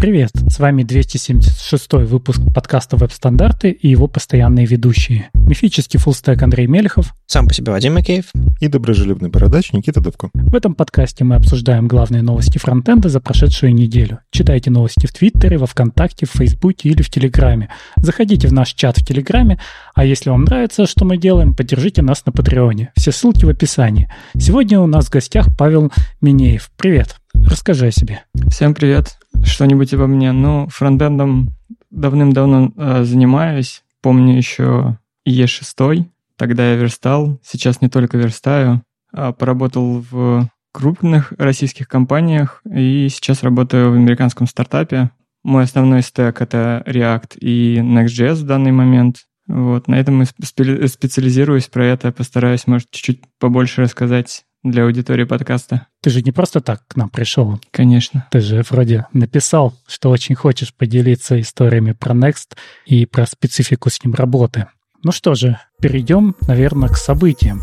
Привет, с вами 276 выпуск подкаста «Веб-стандарты» и его постоянные ведущие. Мифический фуллстек Андрей Мелехов. Сам по себе Вадим Макеев. И доброжелюбный бородач Никита Дубко. В этом подкасте мы обсуждаем главные новости фронтенда за прошедшую неделю. Читайте новости в Твиттере, во Вконтакте, в Фейсбуке или в Телеграме. Заходите в наш чат в Телеграме, а если вам нравится, что мы делаем, поддержите нас на Патреоне. Все ссылки в описании. Сегодня у нас в гостях Павел Минеев. Привет. Расскажи о себе. Всем привет. Что-нибудь обо мне? Ну, фронтендом давным-давно э, занимаюсь. Помню еще Е6, тогда я верстал. Сейчас не только верстаю. А поработал в крупных российских компаниях и сейчас работаю в американском стартапе. Мой основной стек — это React и Next.js в данный момент. Вот, на этом и специализируюсь, про это постараюсь, может, чуть-чуть побольше рассказать для аудитории подкаста. Ты же не просто так к нам пришел. Конечно. Ты же вроде написал, что очень хочешь поделиться историями про Next и про специфику с ним работы. Ну что же, перейдем, наверное, к событиям.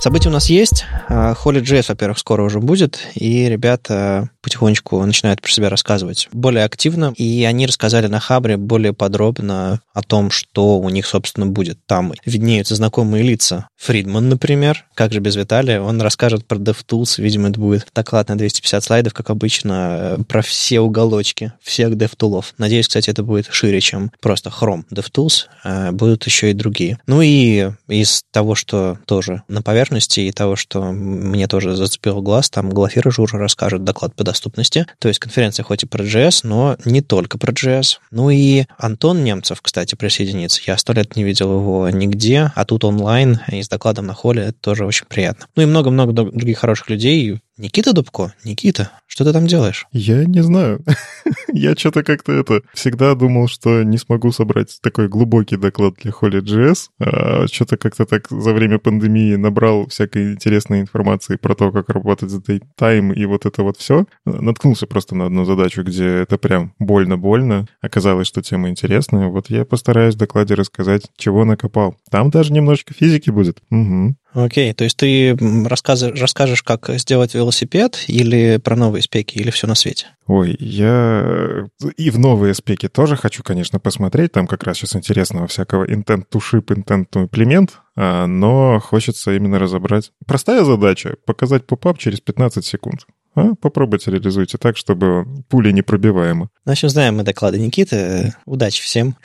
События у нас есть. Holy.js, а, во-первых, скоро уже будет, и ребята потихонечку начинают про себя рассказывать более активно, и они рассказали на Хабре более подробно о том, что у них, собственно, будет. Там виднеются знакомые лица. Фридман, например, как же без Виталия, он расскажет про DevTools, видимо, это будет доклад на 250 слайдов, как обычно, э, про все уголочки всех DevTools. Надеюсь, кстати, это будет шире, чем просто Chrome DevTools, э, будут еще и другие. Ну и из того, что тоже на поверхности поверхности и того, что мне тоже зацепил глаз, там Глафира Жура расскажет доклад по доступности. То есть конференция хоть и про JS, но не только про JS. Ну и Антон Немцев, кстати, присоединится. Я сто лет не видел его нигде, а тут онлайн и с докладом на холле, это тоже очень приятно. Ну и много-много других хороших людей, Никита Дубко? Никита, что ты там делаешь? Я не знаю. Я что-то как-то это... Всегда думал, что не смогу собрать такой глубокий доклад для Holy.js. А что-то как-то так за время пандемии набрал всякой интересной информации про то, как работать с Daytime и вот это вот все. Наткнулся просто на одну задачу, где это прям больно-больно. Оказалось, что тема интересная. Вот я постараюсь в докладе рассказать, чего накопал. Там даже немножечко физики будет. Угу. Окей, то есть ты расскажешь, расскажешь, как сделать велосипед или про новые спеки, или все на свете? Ой, я и в новые спеки тоже хочу, конечно, посмотреть. Там как раз сейчас интересного всякого intent to ship, intent to implement, а, но хочется именно разобрать. Простая задача — показать поп-ап через 15 секунд. А? Попробуйте реализуйте так, чтобы пули непробиваемы. В общем, знаем мы доклады Никиты. Удачи всем.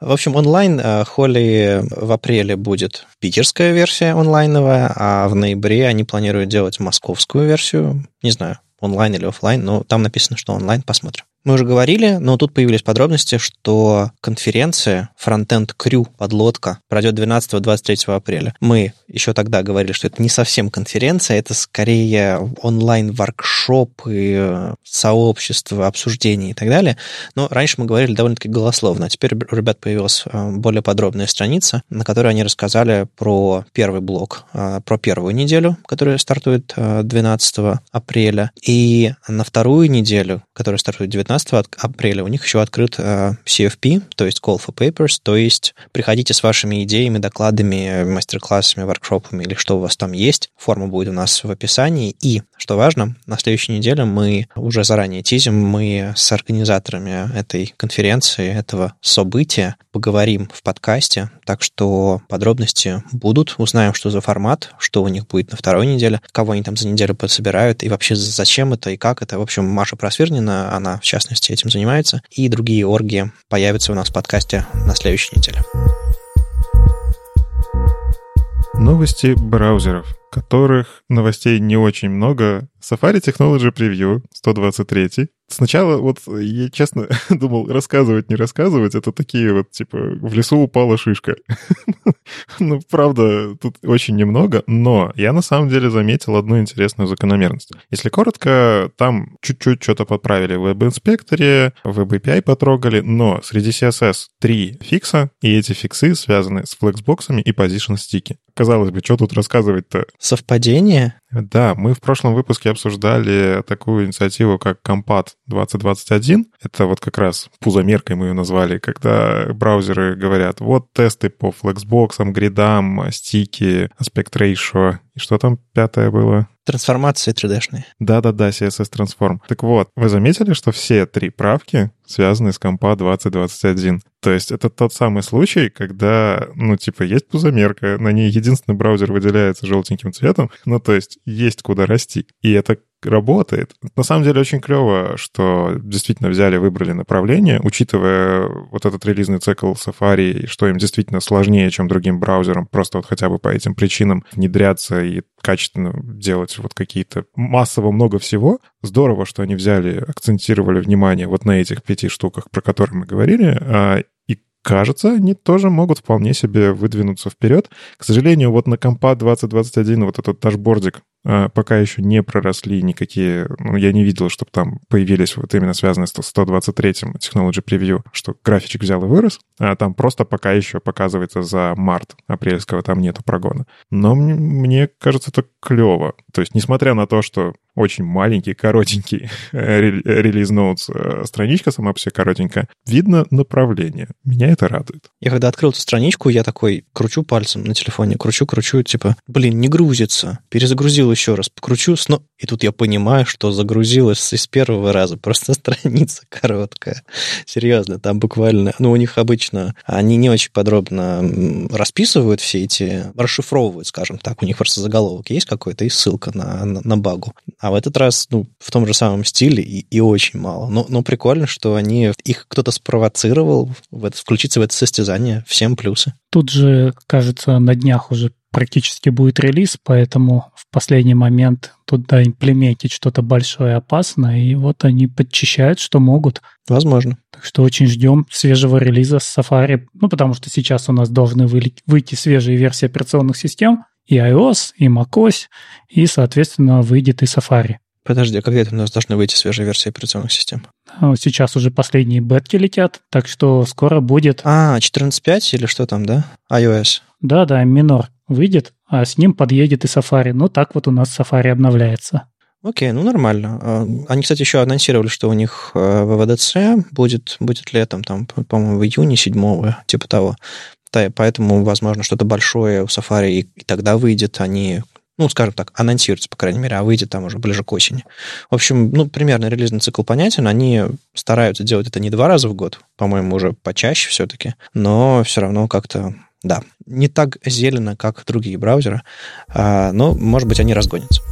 В общем, онлайн э, Холли в апреле будет питерская версия онлайновая, а в ноябре они планируют делать московскую версию. Не знаю, онлайн или офлайн, но там написано, что онлайн, посмотрим. Мы уже говорили, но тут появились подробности, что конференция Frontend Crew подлодка пройдет 12-23 апреля. Мы еще тогда говорили, что это не совсем конференция, это скорее онлайн-воркшоп и сообщество, обсуждений и так далее. Но раньше мы говорили довольно-таки голословно. А теперь у ребят появилась э, более подробная страница, на которой они рассказали про первый блок, э, про первую неделю, которая стартует 12 э, апреля, и на вторую неделю, которая стартует 19 19 апреля у них еще открыт э, CFP, то есть Call for Papers, то есть приходите с вашими идеями, докладами, мастер-классами, воркшопами или что у вас там есть. Форма будет у нас в описании. И, что важно, на следующей неделе мы уже заранее тизим, мы с организаторами этой конференции, этого события поговорим в подкасте, так что подробности будут, узнаем, что за формат, что у них будет на второй неделе, кого они там за неделю подсобирают, и вообще зачем это и как это. В общем, Маша Просвирнина, она в частности, этим занимается. И другие орги появятся у нас в подкасте на следующей неделе. Новости браузеров, которых новостей не очень много. Safari Technology Preview 123 Сначала вот я честно думал, рассказывать, не рассказывать, это такие вот, типа, в лесу упала шишка. ну, правда, тут очень немного, но я на самом деле заметил одну интересную закономерность. Если коротко, там чуть-чуть что-то подправили в веб-инспекторе, веб API потрогали, но среди CSS три фикса, и эти фиксы связаны с флексбоксами и position стики. Казалось бы, что тут рассказывать-то? Совпадение? Да, мы в прошлом выпуске обсуждали такую инициативу, как Compat 2021. Это вот как раз пузомеркой мы ее назвали, когда браузеры говорят, вот тесты по флексбоксам, гридам, стики, аспект ratio. И что там пятое было? Трансформации 3D-шные. Да-да-да, CSS Transform. Так вот, вы заметили, что все три правки связаны с компа 2021? То есть это тот самый случай, когда, ну, типа, есть пузомерка, на ней единственный браузер выделяется желтеньким цветом, ну, то есть есть куда расти. И это работает. На самом деле очень клево, что действительно взяли, выбрали направление, учитывая вот этот релизный цикл Safari, что им действительно сложнее, чем другим браузерам, просто вот хотя бы по этим причинам внедряться и качественно делать вот какие-то массово много всего. Здорово, что они взяли, акцентировали внимание вот на этих пяти штуках, про которые мы говорили, а, кажется, они тоже могут вполне себе выдвинуться вперед. К сожалению, вот на компа 2021 вот этот дашбордик пока еще не проросли никакие... Ну, я не видел, чтобы там появились вот именно связанные с 123-м Technology Preview, что графичек взял и вырос, а там просто пока еще показывается за март апрельского, там нету прогона. Но мне, мне кажется, это клево. То есть, несмотря на то, что очень маленький, коротенький релиз ноутс, э, страничка сама по себе коротенькая, видно направление. Меня это радует. Я когда открыл эту страничку, я такой кручу пальцем на телефоне, кручу, кручу, типа, блин, не грузится. Перезагрузил еще раз, покручу, сно... и тут я понимаю, что загрузилась из первого раза. Просто страница короткая. Серьезно, там буквально... Ну, у них обычно... Они не очень подробно расписывают все эти... Расшифровывают, скажем так. У них просто заголовок есть какой-то и ссылка на, на, на багу. А в этот раз, ну, в том же самом стиле и, и очень мало. Но, но прикольно, что они, их кто-то спровоцировал в это, включиться в это состязание. Всем плюсы. Тут же, кажется, на днях уже практически будет релиз, поэтому в последний момент туда имплементить что-то большое опасно, и вот они подчищают, что могут. Возможно. Так что очень ждем свежего релиза с Safari, ну, потому что сейчас у нас должны выйти свежие версии операционных систем, и iOS, и macOS, и, соответственно, выйдет и Safari. Подожди, а когда это у нас должны выйти свежие версии операционных систем? А, сейчас уже последние бетки летят, так что скоро будет... А, 14.5 или что там, да? iOS. Да-да, минор выйдет, а с ним подъедет и Safari. Ну, так вот у нас Safari обновляется. Окей, ну нормально. А, они, кстати, еще анонсировали, что у них ВВДЦ э, будет, будет летом, там, по-моему, в июне 7 типа того. Поэтому, возможно, что-то большое у Safari и, и тогда выйдет. Они, ну, скажем так, анонсируются, по крайней мере, а выйдет там уже ближе к осени. В общем, ну, примерно релизный цикл понятен. Они стараются делать это не два раза в год, по-моему, уже почаще все-таки, но все равно как-то да, не так зелено, как другие браузеры, а, но, может быть, они разгонятся.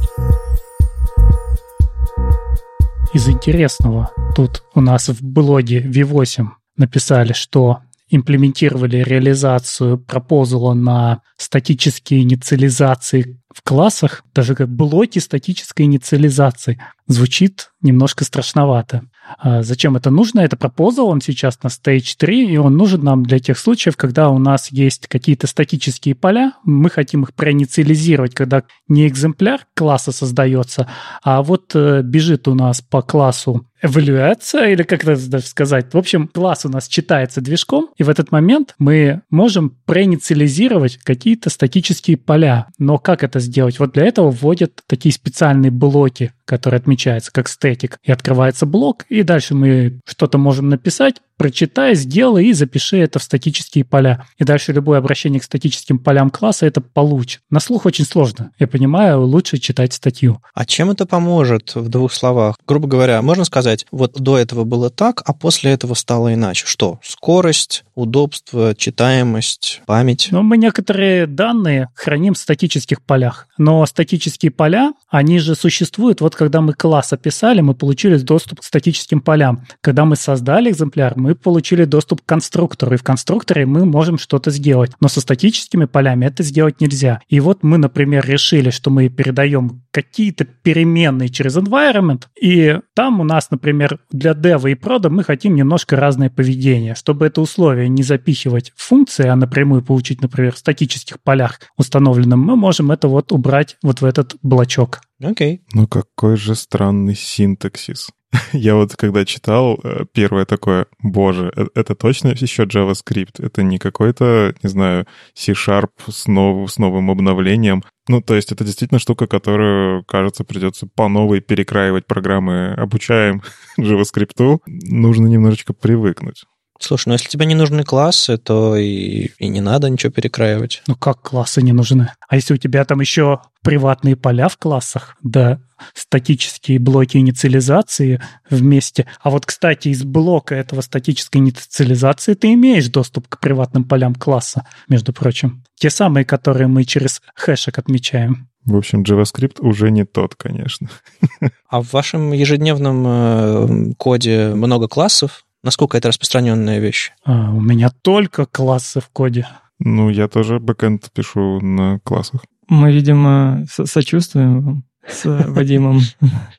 Из интересного, тут у нас в блоге V8 написали, что имплементировали реализацию пропозала на статические инициализации в классах, даже как блоки статической инициализации. Звучит немножко страшновато. А зачем это нужно? Это пропозал, он сейчас на Stage 3, и он нужен нам для тех случаев, когда у нас есть какие-то статические поля, мы хотим их проинициализировать, когда не экземпляр класса создается, а вот э, бежит у нас по классу эвалюация, или как это даже сказать. В общем, класс у нас читается движком, и в этот момент мы можем проинициализировать какие-то статические поля. Но как это сделать? Вот для этого вводят такие специальные блоки, которые отмечаются как статик, и открывается блок, и дальше мы что-то можем написать, прочитай, сделай и запиши это в статические поля. И дальше любое обращение к статическим полям класса это получит. На слух очень сложно. Я понимаю, лучше читать статью. А чем это поможет в двух словах? Грубо говоря, можно сказать, вот до этого было так, а после этого стало иначе. Что? Скорость, удобство, читаемость, память? Ну, мы некоторые данные храним в статических полях. Но статические поля, они же существуют. Вот когда мы класс описали, мы получили доступ к статическим полям. Когда мы создали экземпляр, мы мы получили доступ к конструктору, и в конструкторе мы можем что-то сделать. Но со статическими полями это сделать нельзя. И вот мы, например, решили, что мы передаем какие-то переменные через environment, и там у нас, например, для дева и прода мы хотим немножко разное поведение. Чтобы это условие не запихивать в функции, а напрямую получить, например, в статических полях установленным, мы можем это вот убрать вот в этот блочок. Окей. Okay. Ну какой же странный синтаксис. Я вот когда читал, э, первое такое, боже, э, это точно еще JavaScript? Это не какой-то, не знаю, C-Sharp с, нов, с новым обновлением? Ну, то есть это действительно штука, которую, кажется, придется по новой перекраивать программы. Обучаем JavaScript, нужно немножечко привыкнуть. Слушай, ну если тебе не нужны классы, то и, и не надо ничего перекраивать. Ну как классы не нужны? А если у тебя там еще приватные поля в классах, да, статические блоки инициализации вместе. А вот, кстати, из блока этого статической инициализации ты имеешь доступ к приватным полям класса, между прочим. Те самые, которые мы через хэшек отмечаем. В общем, JavaScript уже не тот, конечно. А в вашем ежедневном э, коде много классов? Насколько это распространенная вещь? А, у меня только классы в коде. Ну, я тоже бэкэнд пишу на классах. Мы, видимо, со- сочувствуем вам с Вадимом.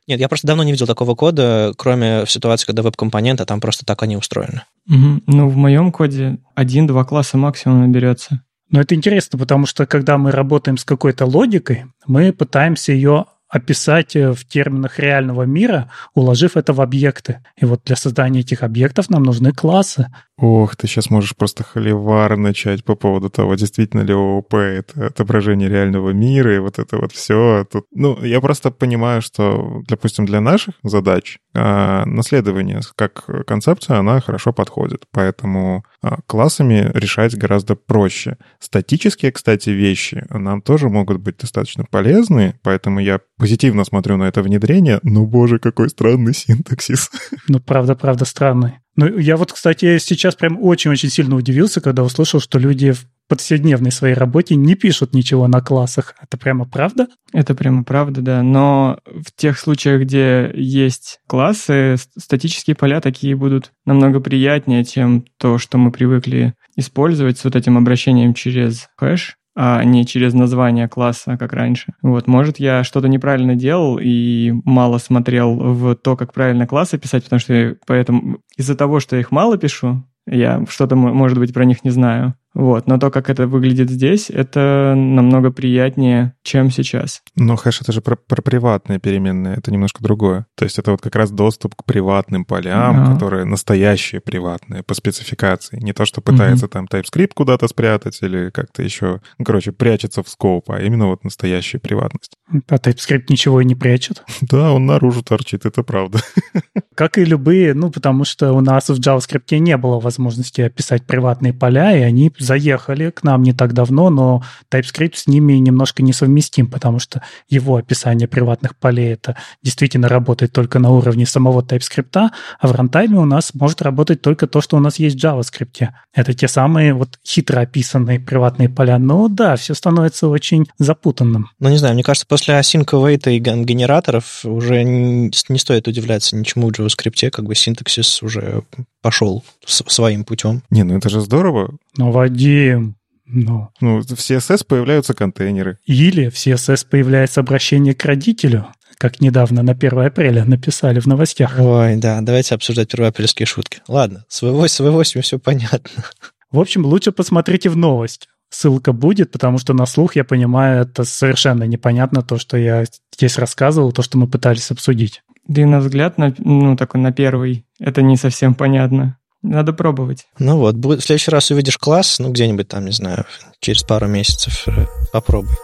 Нет, я просто давно не видел такого кода, кроме в ситуации, когда веб-компоненты, там просто так они устроены. Ну, в моем коде один-два класса максимум наберется. Но это интересно, потому что когда мы работаем с какой-то логикой, мы пытаемся ее описать э, в терминах реального мира, уложив это в объекты. И вот для создания этих объектов нам нужны классы. Ох, ты сейчас можешь просто холивар начать по поводу того, действительно ли ООП — это отображение реального мира, и вот это вот все. Тут... Ну, я просто понимаю, что, допустим, для наших задач а, наследование как концепция, она хорошо подходит. Поэтому а, классами решать гораздо проще. Статические, кстати, вещи нам тоже могут быть достаточно полезны, поэтому я позитивно смотрю на это внедрение. Но, боже, какой странный синтаксис. Ну, правда-правда странный. Ну, я вот, кстати, сейчас прям очень-очень сильно удивился, когда услышал, что люди в повседневной своей работе не пишут ничего на классах. Это прямо правда? Это прямо правда, да. Но в тех случаях, где есть классы, ст- статические поля такие будут намного приятнее, чем то, что мы привыкли использовать с вот этим обращением через хэш а не через название класса, как раньше. Вот, может, я что-то неправильно делал и мало смотрел в то, как правильно классы писать, потому что поэтому из-за того, что я их мало пишу, я что-то, может быть, про них не знаю. Вот, но то, как это выглядит здесь, это намного приятнее, чем сейчас. Но хэш — это же про, про приватные переменные, это немножко другое. То есть это вот как раз доступ к приватным полям, Да. которые настоящие приватные по спецификации. Не то, что пытается там TypeScript куда-то спрятать или как-то еще, ну, короче, прячется в скоп, а именно вот настоящая приватность. А TypeScript ничего и не прячет. Да, он наружу торчит, это правда. Как и любые, ну, потому что у нас в JavaScript не было возможности описать приватные поля, и они заехали к нам не так давно, но TypeScript с ними немножко несовместим, потому что его описание приватных полей это действительно работает только на уровне самого TypeScript, а в рантайме у нас может работать только то, что у нас есть в JavaScript. Это те самые вот хитро описанные приватные поля. Но да, все становится очень запутанным. Ну, не знаю, мне кажется, после async await и ген- генераторов уже не не стоит удивляться ничему в JavaScript, как бы синтаксис уже пошел своим путем. Не, ну это же здорово. Но, Вадим, ну, Ну, в CSS появляются контейнеры. Или в CSS появляется обращение к родителю, как недавно на 1 апреля написали в новостях. Ой, да, давайте обсуждать первоапрельские шутки. Ладно, с V8, с V8 все понятно. В общем, лучше посмотрите в новость. Ссылка будет, потому что на слух, я понимаю, это совершенно непонятно то, что я здесь рассказывал, то, что мы пытались обсудить. Да и на взгляд, на, ну, такой на первый, это не совсем понятно. Надо пробовать. Ну вот, будет, в следующий раз увидишь класс, ну где-нибудь там, не знаю, через пару месяцев э, попробуй.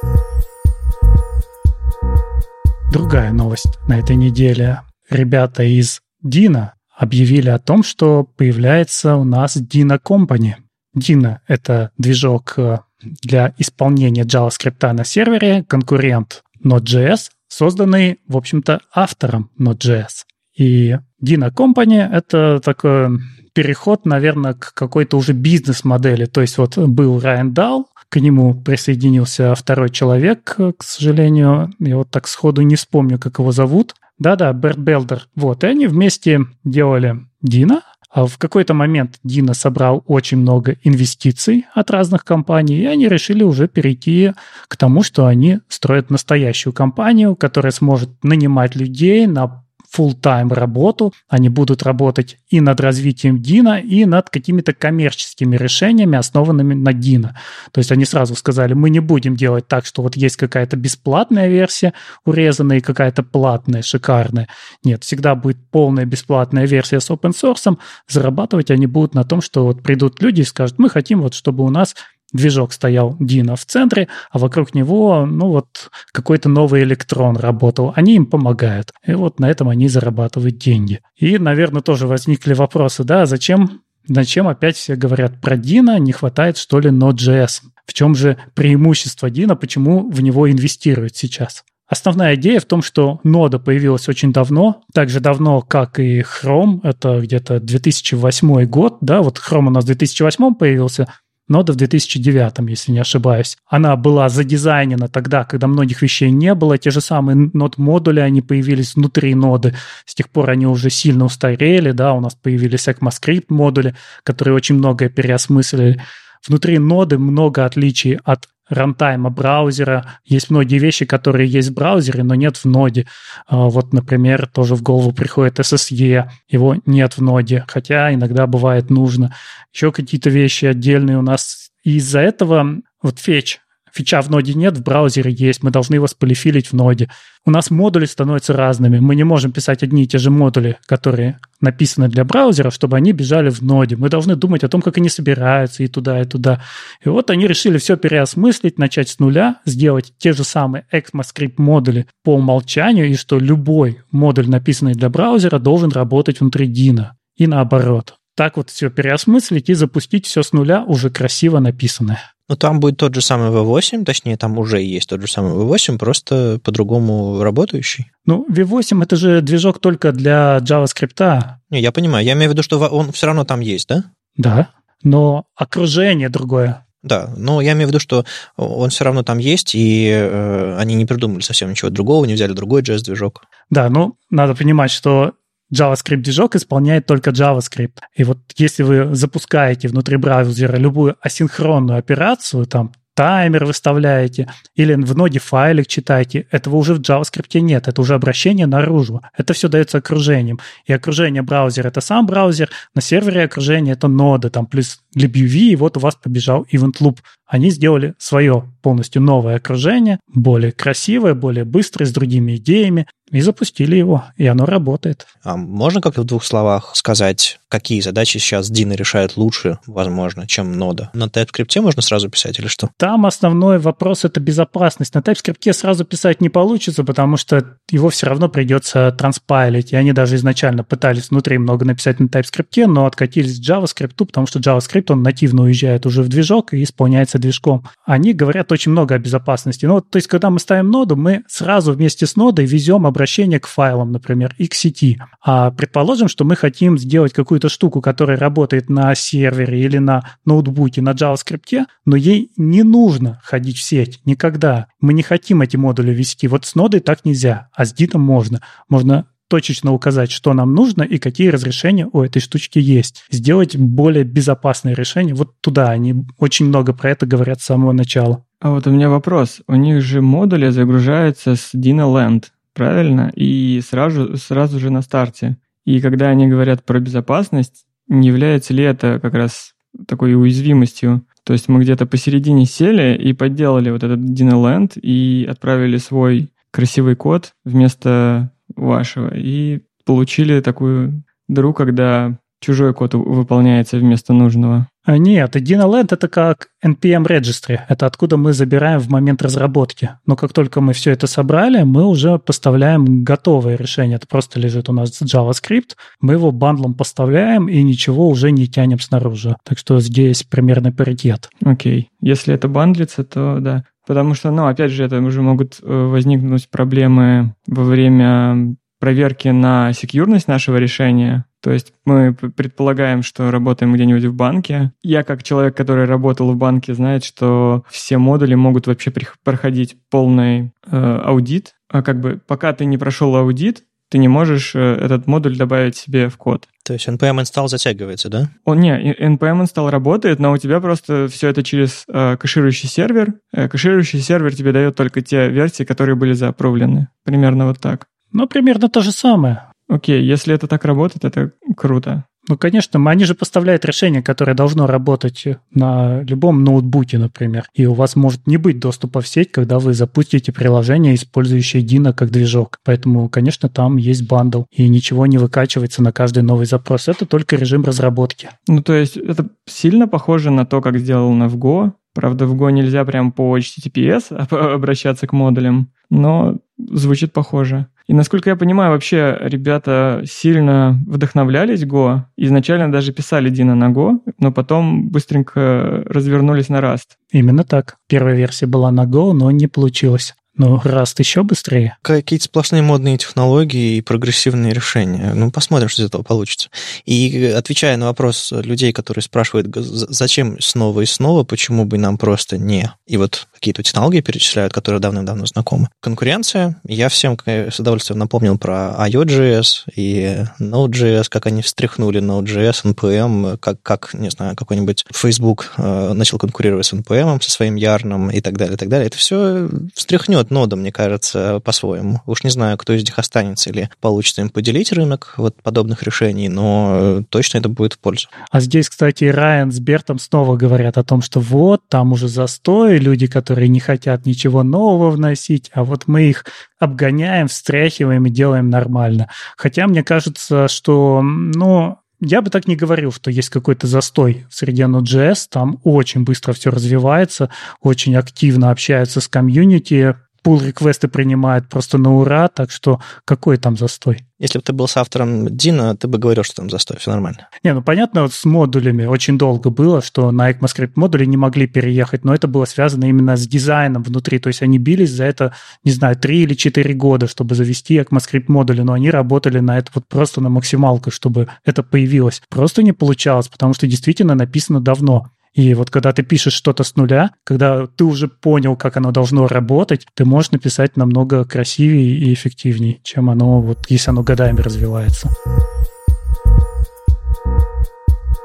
Другая новость на этой неделе. Ребята из Дина объявили о том, что появляется у нас Dino Company. Dino — это движок э, для исполнения JavaScript на сервере, конкурент Node.js, созданный, в общем-то, автором Node.js. И Dino Company — это такой переход, наверное, к какой-то уже бизнес-модели. То есть вот был Райан Дал, к нему присоединился второй человек, э, к сожалению. Я вот так сходу не вспомню, как его зовут. Да-да, Берт Белдер. Вот, и они вместе делали Дина. А в какой-то момент Дина собрал очень много инвестиций от разных компаний, и они решили уже перейти к тому, что они строят настоящую компанию, которая сможет нанимать людей на full-time работу. Они будут работать и над развитием Дина, и над какими-то коммерческими решениями, основанными на Дина. То есть они сразу сказали, мы не будем делать так, что вот есть какая-то бесплатная версия урезанная и какая-то платная, шикарная. Нет, всегда будет полная бесплатная версия с open source. Зарабатывать они будут на том, что вот придут люди и скажут, мы хотим вот, чтобы у нас движок стоял Дина в центре, а вокруг него, ну вот, какой-то новый электрон работал. Они им помогают. И вот на этом они зарабатывают деньги. И, наверное, тоже возникли вопросы, да, зачем Зачем опять все говорят про Dino, не хватает что ли Node.js? В чем же преимущество Dino, почему в него инвестируют сейчас? Основная идея в том, что нода появилась очень давно, так же давно, как и Chrome, это где-то 2008 год, да, вот Chrome у нас в 2008 появился, нода в 2009, если не ошибаюсь. Она была задизайнена тогда, когда многих вещей не было. Те же самые нод-модули, они появились внутри ноды. С тех пор они уже сильно устарели, да, у нас появились ECMAScript модули, которые очень многое переосмыслили. Внутри ноды много отличий от рантайма браузера. Есть многие вещи, которые есть в браузере, но нет в ноде. А, вот, например, тоже в голову приходит SSE, его нет в ноде, хотя иногда бывает нужно. Еще какие-то вещи отдельные у нас. И из-за этого вот фетч Фича в ноде нет, в браузере есть, мы должны его сполифилить в ноде. У нас модули становятся разными. Мы не можем писать одни и те же модули, которые написаны для браузера, чтобы они бежали в ноде. Мы должны думать о том, как они собираются и туда, и туда. И вот они решили все переосмыслить, начать с нуля, сделать те же самые ECMAScript модули по умолчанию, и что любой модуль, написанный для браузера, должен работать внутри Dino. И наоборот. Так вот все переосмыслить и запустить все с нуля уже красиво написанное. Ну, там будет тот же самый V8, точнее, там уже есть тот же самый V8, просто по-другому работающий. Ну, V8 это же движок только для JavaScript. Не, я понимаю. Я имею в виду, что он все равно там есть, да? Да, но окружение другое. Да, но я имею в виду, что он все равно там есть, и э, они не придумали совсем ничего другого, не взяли другой JS-движок. Да, ну, надо понимать, что JavaScript-движок исполняет только JavaScript. И вот если вы запускаете внутри браузера любую асинхронную операцию, там таймер выставляете или в ноде файлик читаете, этого уже в JavaScript нет, это уже обращение наружу. Это все дается окружением. И окружение браузера — это сам браузер, на сервере окружение — это нода, там плюс LibUV, и вот у вас побежал event loop. Они сделали свое полностью новое окружение, более красивое, более быстрое, с другими идеями, и запустили его, и оно работает. А можно как-то в двух словах сказать, какие задачи сейчас Dino решает лучше, возможно, чем нода? На TypeScript можно сразу писать или что? Там основной вопрос — это безопасность. На TypeScript сразу писать не получится, потому что его все равно придется транспайлить. И они даже изначально пытались внутри много написать на TypeScript, но откатились к JavaScript, потому что JavaScript, он нативно уезжает уже в движок и исполняется движком. Они говорят очень много о безопасности. Ну, то есть, когда мы ставим ноду, мы сразу вместе с нодой везем обращение к файлам, например, и к сети. А предположим, что мы хотим сделать какую-то штуку, которая работает на сервере или на ноутбуке, на JavaScript, но ей не нужно ходить в сеть никогда. Мы не хотим эти модули вести. Вот с нодой так нельзя, а с дитом можно. Можно точечно указать, что нам нужно и какие разрешения у этой штучки есть. Сделать более безопасное решение. Вот туда они очень много про это говорят с самого начала. А вот у меня вопрос. У них же модули загружаются с DynaLand правильно? И сразу, сразу же на старте. И когда они говорят про безопасность, не является ли это как раз такой уязвимостью? То есть мы где-то посередине сели и подделали вот этот DynaLand и отправили свой красивый код вместо вашего и получили такую дыру, когда чужой код выполняется вместо нужного. А нет, DynaLand это как NPM Registry. Это откуда мы забираем в момент разработки. Но как только мы все это собрали, мы уже поставляем готовое решение. Это просто лежит у нас JavaScript. Мы его бандлом поставляем и ничего уже не тянем снаружи. Так что здесь примерно паритет. Окей. Okay. Если это бандлится, то да. Потому что, ну, опять же, это уже могут э, возникнуть проблемы во время проверки на секьюрность нашего решения. То есть мы предполагаем, что работаем где-нибудь в банке. Я, как человек, который работал в банке, знает, что все модули могут вообще проходить полный э, аудит. А как бы пока ты не прошел аудит, ты не можешь э, этот модуль добавить себе в код. То есть npm install затягивается, да? Он не, npm install работает, но у тебя просто все это через э, кэширующий сервер. Э, кэширующий сервер тебе дает только те версии, которые были заапрувлены. Примерно вот так. Ну, примерно то же самое. Окей, если это так работает, это круто. Ну, конечно, они же поставляют решение, которое должно работать на любом ноутбуке, например. И у вас может не быть доступа в сеть, когда вы запустите приложение, использующее Dino как движок. Поэтому, конечно, там есть бандл, и ничего не выкачивается на каждый новый запрос. Это только режим разработки. Ну, то есть это сильно похоже на то, как сделано в Go. Правда, в Go нельзя прям по HTTPS обращаться к модулям, но звучит похоже. И насколько я понимаю, вообще ребята сильно вдохновлялись Go. Изначально даже писали Дина на Go, но потом быстренько развернулись на Rust. Именно так. Первая версия была на Go, но не получилось. Ну, Rust еще быстрее. Какие-то сплошные модные технологии и прогрессивные решения. Ну, посмотрим, что из этого получится. И отвечая на вопрос людей, которые спрашивают, зачем снова и снова, почему бы нам просто не... И вот какие-то технологии перечисляют, которые давным-давно знакомы. Конкуренция. Я всем с удовольствием напомнил про IO.js и Node.js, как они встряхнули Node.js, NPM, как, как не знаю, какой-нибудь Facebook э, начал конкурировать с NPM, со своим ярном и так далее, и так далее. Это все встряхнет вот нода, мне кажется, по-своему. Уж не знаю, кто из них останется или получится им поделить рынок вот подобных решений, но точно это будет в пользу. А здесь, кстати, Райан с Бертом снова говорят о том, что вот, там уже застой, люди, которые не хотят ничего нового вносить, а вот мы их обгоняем, встряхиваем и делаем нормально. Хотя мне кажется, что, ну, я бы так не говорил, что есть какой-то застой в среде Node.js. Там очень быстро все развивается, очень активно общаются с комьюнити, пул реквесты принимает просто на ура, так что какой там застой? Если бы ты был с автором Дина, ты бы говорил, что там застой, все нормально. Не, ну понятно, вот с модулями очень долго было, что на ECMAScript модули не могли переехать, но это было связано именно с дизайном внутри, то есть они бились за это, не знаю, 3 или 4 года, чтобы завести ECMAScript модули, но они работали на это вот просто на максималках, чтобы это появилось. Просто не получалось, потому что действительно написано давно. И вот когда ты пишешь что-то с нуля, когда ты уже понял, как оно должно работать, ты можешь написать намного красивее и эффективнее, чем оно, вот если оно годами развивается.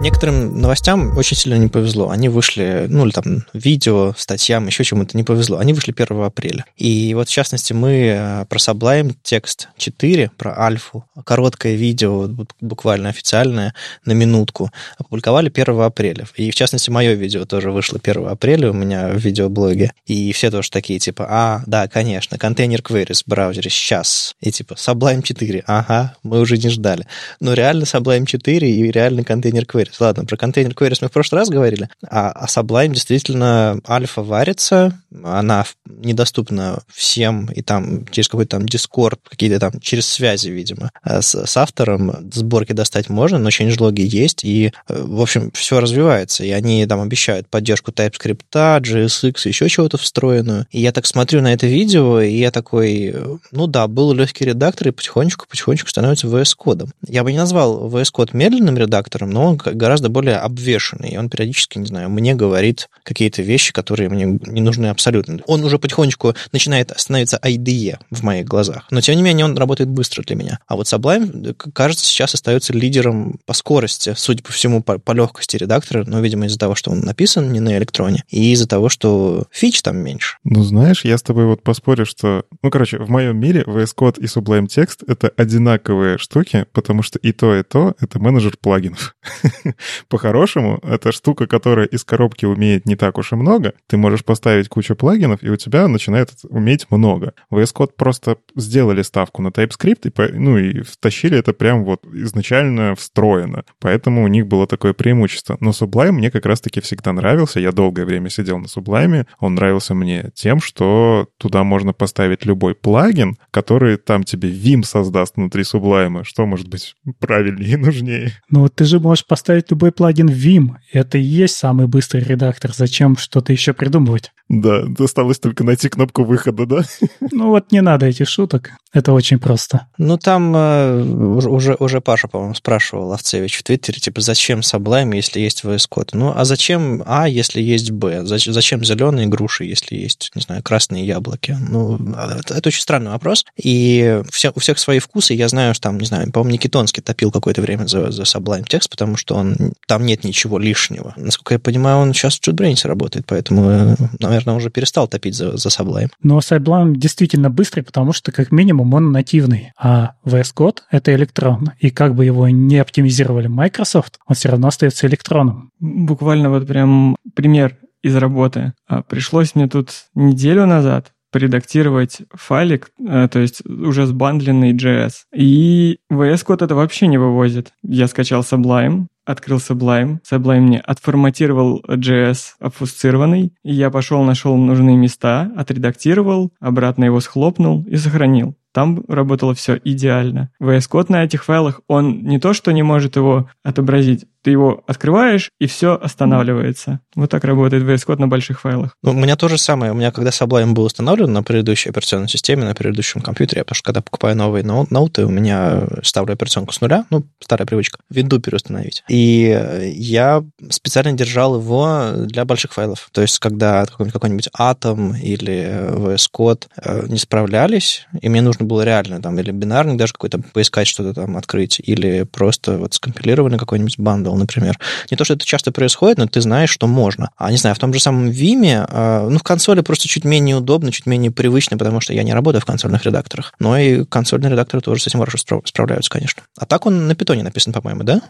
Некоторым новостям очень сильно не повезло. Они вышли, ну, или там видео, статьям, еще чему-то не повезло. Они вышли 1 апреля. И вот, в частности, мы э, про Sublime текст 4, про альфу, короткое видео, буквально официальное, на минутку, опубликовали 1 апреля. И, в частности, мое видео тоже вышло 1 апреля у меня в видеоблоге. И все тоже такие, типа, а, да, конечно, контейнер queries в браузере сейчас. И типа, Sublime 4, ага, мы уже не ждали. Но реально Sublime 4 и реально контейнер queries queries. Ладно, про контейнер queries мы в прошлый раз говорили, а, а Sublime действительно альфа варится, она недоступна всем, и там через какой-то там Discord, какие-то там, через связи, видимо, а с, с автором сборки достать можно, но changelog есть, и, э, в общем, все развивается, и они там обещают поддержку TypeScript, JSX, еще чего-то встроенную. И я так смотрю на это видео, и я такой, ну да, был легкий редактор, и потихонечку-потихонечку становится VS кодом. Я бы не назвал VS код медленным редактором, но он гораздо более обвешенный. И он периодически, не знаю, мне говорит какие-то вещи, которые мне не нужны абсолютно. Он уже потихонечку начинает становиться IDE в моих глазах. Но, тем не менее, он работает быстро для меня. А вот Sublime, кажется, сейчас остается лидером по скорости, судя по всему, по, по легкости редактора, но, видимо, из-за того, что он написан не на электроне, и из-за того, что фич там меньше. Ну, знаешь, я с тобой вот поспорю, что... Ну, короче, в моем мире VS Code и Sublime Text — это одинаковые штуки, потому что и то, и то — это менеджер плагинов. По-хорошему, это штука, которая из коробки умеет не так уж и много. Ты можешь поставить кучу плагинов, и у тебя начинает уметь много. VS Code просто сделали ставку на TypeScript, и, ну и втащили это прям вот изначально встроено. Поэтому у них было такое преимущество. Но Sublime мне как раз-таки всегда нравился. Я долгое время сидел на Sublime. Он нравился мне тем, что туда можно поставить любой плагин, который там тебе Vim создаст внутри Sublime. Что может быть правильнее и нужнее? Ну вот ты же можешь поставить поставить любой плагин Vim. Это и есть самый быстрый редактор. Зачем что-то еще придумывать? Да, осталось только найти кнопку выхода, да? Ну вот не надо этих шуток. Это очень просто. Ну там э, уже, уже Паша, по-моему, спрашивал Овцевич в Твиттере, типа, зачем Sublime, если есть VS Code? Ну а зачем А, если есть Б? Зачем зеленые груши, если есть, не знаю, красные яблоки? Ну, это, это очень странный вопрос. И все, у всех свои вкусы. Я знаю, что там, не знаю, по-моему, Никитонский топил какое-то время за, за Sublime текст, потому что он, там нет ничего лишнего. Насколько я понимаю, он сейчас в JetBrains работает, поэтому, э, наверное, уже перестал топить за, за Sublime. Но Sublime действительно быстрый, потому что, как минимум, он нативный, а VS Code — это электрон. И как бы его не оптимизировали Microsoft, он все равно остается электроном. Буквально вот прям пример из работы. А, пришлось мне тут неделю назад поредактировать файлик, э, то есть уже сбандленный JS. И VS Code это вообще не вывозит. Я скачал Sublime, открыл Sublime. Sublime мне отформатировал JS обфусцированный, и я пошел, нашел нужные места, отредактировал, обратно его схлопнул и сохранил. там работало все идеально. VS Code на этих файлах, он не то, что не может его отобразить, ты его открываешь, и все останавливается. Вот так работает VS Code на больших файлах. Ну, у меня то же самое. У меня, когда Sublime был установлен на предыдущей операционной системе, на предыдущем компьютере, потому что когда покупаю новые ноуты, у меня ставлю операционку с нуля, ну, старая привычка, винду переустановить. И я специально держал его для больших файлов. То есть, когда какой-нибудь Atom или VS Code э, не справлялись, и мне нужно было реально там или бинарник даже какой-то поискать что-то там открыть, или просто вот скомпилированный какой-нибудь бандл, например. Не то, что это часто происходит, но ты знаешь, что можно. А не знаю, в том же самом Vime, э, ну, в консоли просто чуть менее удобно, чуть менее привычно, потому что я не работаю в консольных редакторах. Но и консольные редакторы тоже с этим хорошо справляются, конечно. А так он на питоне написан, по-моему, да?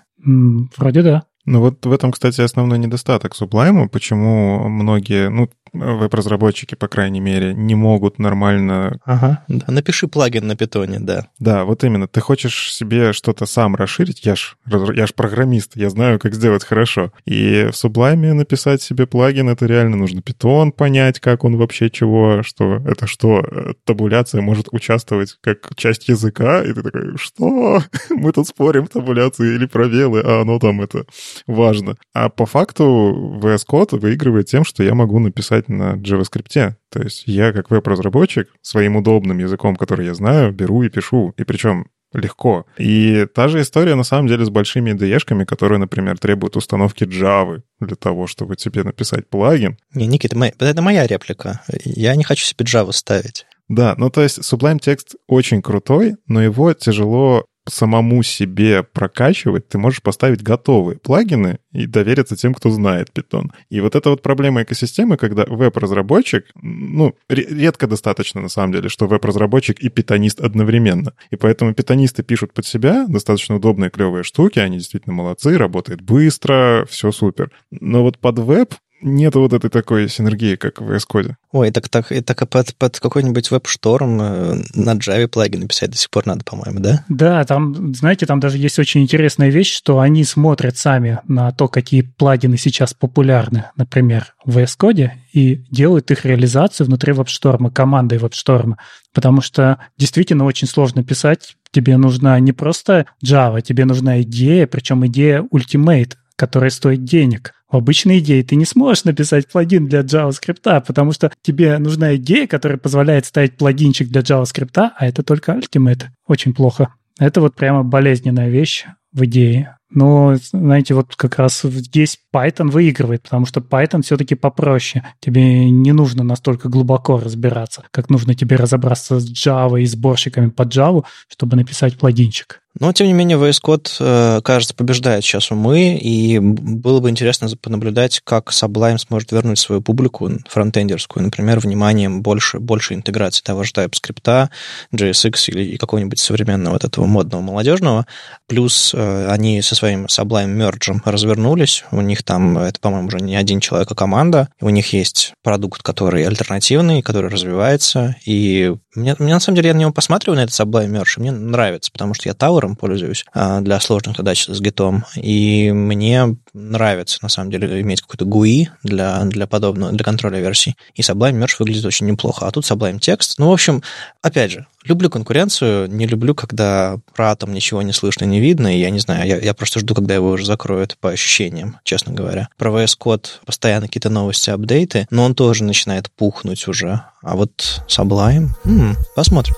Вроде да. Ну вот в этом, кстати, основной недостаток Sublime, почему многие, ну, веб-разработчики, по крайней мере, не могут нормально... Ага, да. Напиши плагин на питоне, да. Да, вот именно. Ты хочешь себе что-то сам расширить? Я ж, я ж программист, я знаю, как сделать хорошо. И в Sublime написать себе плагин, это реально нужно питон понять, как он вообще чего, что это что, табуляция может участвовать как часть языка, и ты такой, что? Мы тут спорим, табуляции или пробелы, а оно там это важно. А по факту VS Code выигрывает тем, что я могу написать на JavaScript. То есть я, как веб-разработчик, своим удобным языком, который я знаю, беру и пишу. И причем легко. И та же история, на самом деле, с большими IDE-шками, которые, например, требуют установки Java для того, чтобы тебе написать плагин. Не, Никита, это моя реплика. Я не хочу себе Java ставить. Да, ну то есть Sublime Text очень крутой, но его тяжело самому себе прокачивать, ты можешь поставить готовые плагины и довериться тем, кто знает Python. И вот эта вот проблема экосистемы, когда веб-разработчик, ну, редко достаточно на самом деле, что веб-разработчик и питонист одновременно. И поэтому питонисты пишут под себя достаточно удобные, клевые штуки, они действительно молодцы, работает быстро, все супер. Но вот под веб нет вот этой такой синергии, как в VS Code. Ой, так, так, так под, под какой-нибудь веб-шторм э, на Java плагин написать до сих пор надо, по-моему, да? Да, там, знаете, там даже есть очень интересная вещь, что они смотрят сами на то, какие плагины сейчас популярны, например, в VS Code, и делают их реализацию внутри веб-шторма, командой веб-шторма. Потому что действительно очень сложно писать тебе нужна не просто Java, тебе нужна идея, причем идея Ultimate, которая стоит денег. В обычной идее ты не сможешь написать плагин для JavaScript, потому что тебе нужна идея, которая позволяет ставить плагинчик для JavaScript, а это только Ultimate. Очень плохо. Это вот прямо болезненная вещь в идее. Но, знаете, вот как раз здесь Python выигрывает, потому что Python все-таки попроще. Тебе не нужно настолько глубоко разбираться, как нужно тебе разобраться с Java и сборщиками под Java, чтобы написать плагинчик. Но, тем не менее, VS Code, э, кажется, побеждает сейчас умы, и было бы интересно понаблюдать, как Sublime сможет вернуть свою публику фронтендерскую, например, вниманием больше, больше интеграции того же TypeScript, JSX или какого-нибудь современного вот этого модного молодежного. Плюс э, они со своим Sublime Merge развернулись, у них там, это, по-моему, уже не один человек, а команда, у них есть продукт, который альтернативный, который развивается, и мне, мне на самом деле, я на него посматриваю, на этот Sublime Merge, мне нравится, потому что я Tower пользуюсь а, для сложных задач с гитом, и мне нравится, на самом деле, иметь какой-то GUI для, для подобного, для контроля версий. И Sublime Merge выглядит очень неплохо. А тут Sublime текст. Ну, в общем, опять же, люблю конкуренцию, не люблю, когда про атом ничего не слышно, не видно, и я не знаю, я, я просто жду, когда его уже закроют по ощущениям, честно говоря. Про VS Code постоянно какие-то новости, апдейты, но он тоже начинает пухнуть уже. А вот Sublime, м-м, посмотрим.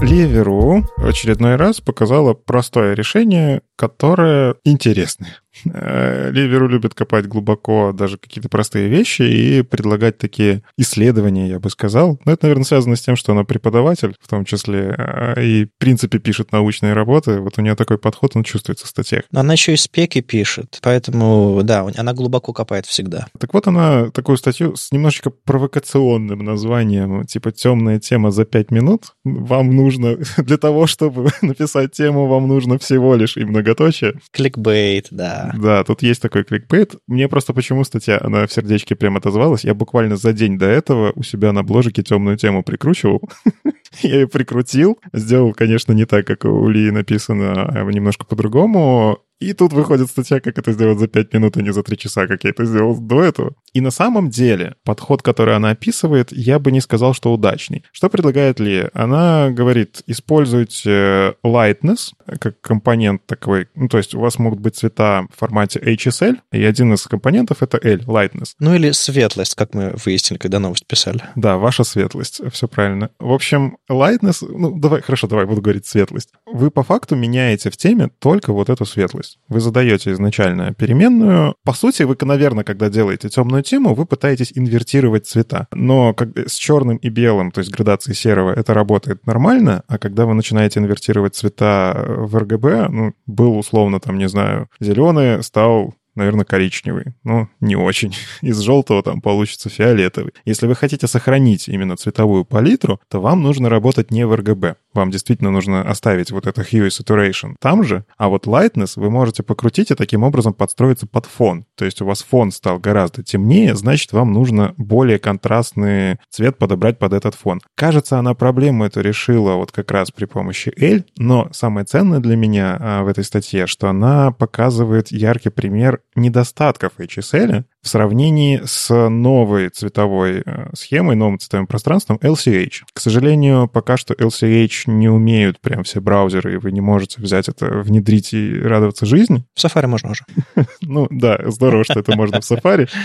Ливеру очередной раз показала простое решение, которое интересное. Э, Ливеру любят копать глубоко даже какие-то простые вещи и предлагать такие исследования, я бы сказал. Но это, наверное, связано с тем, что она преподаватель, в том числе, э, и, в принципе, пишет научные работы. Вот у нее такой подход, он чувствуется в статьях. Но она еще и спеки пишет, поэтому, да, она глубоко копает всегда. Так вот, она такую статью с немножечко провокационным названием, типа «Темная тема за пять минут». Вам нужно, для того, чтобы написать тему, вам нужно всего лишь и многоточие. Кликбейт, да. Да, тут есть такой кликбейт. Мне просто почему статья, она в сердечке прям отозвалась. Я буквально за день до этого у себя на бложике темную тему прикручивал. Я ее прикрутил. Сделал, конечно, не так, как у Ли написано, а немножко по-другому. И тут выходит статья, как это сделать за 5 минут, а не за 3 часа, как я это сделал до этого. И на самом деле подход, который она описывает, я бы не сказал, что удачный. Что предлагает Ли? Она говорит, используйте lightness как компонент такой. Ну, то есть у вас могут быть цвета в формате HSL, и один из компонентов — это L, lightness. Ну или светлость, как мы выяснили, когда новость писали. Да, ваша светлость, все правильно. В общем, lightness, ну давай, хорошо, давай буду говорить светлость. Вы по факту меняете в теме только вот эту светлость. Вы задаете изначально переменную. По сути, вы, наверное, когда делаете темную тему, вы пытаетесь инвертировать цвета. Но как, с черным и белым, то есть градацией серого, это работает нормально, а когда вы начинаете инвертировать цвета в RGB, ну, был условно там, не знаю, зеленый стал наверное, коричневый. но не очень. Из желтого там получится фиолетовый. Если вы хотите сохранить именно цветовую палитру, то вам нужно работать не в RGB. Вам действительно нужно оставить вот это hue saturation там же, а вот lightness вы можете покрутить и таким образом подстроиться под фон. То есть у вас фон стал гораздо темнее, значит, вам нужно более контрастный цвет подобрать под этот фон. Кажется, она проблему эту решила вот как раз при помощи L, но самое ценное для меня а, в этой статье, что она показывает яркий пример недостатков HSL в сравнении с новой цветовой э, схемой, новым цветовым пространством LCH. К сожалению, пока что LCH не умеют прям все браузеры, и вы не можете взять это, внедрить и радоваться жизни. В Safari можно уже. Ну да, здорово, что это можно в Safari.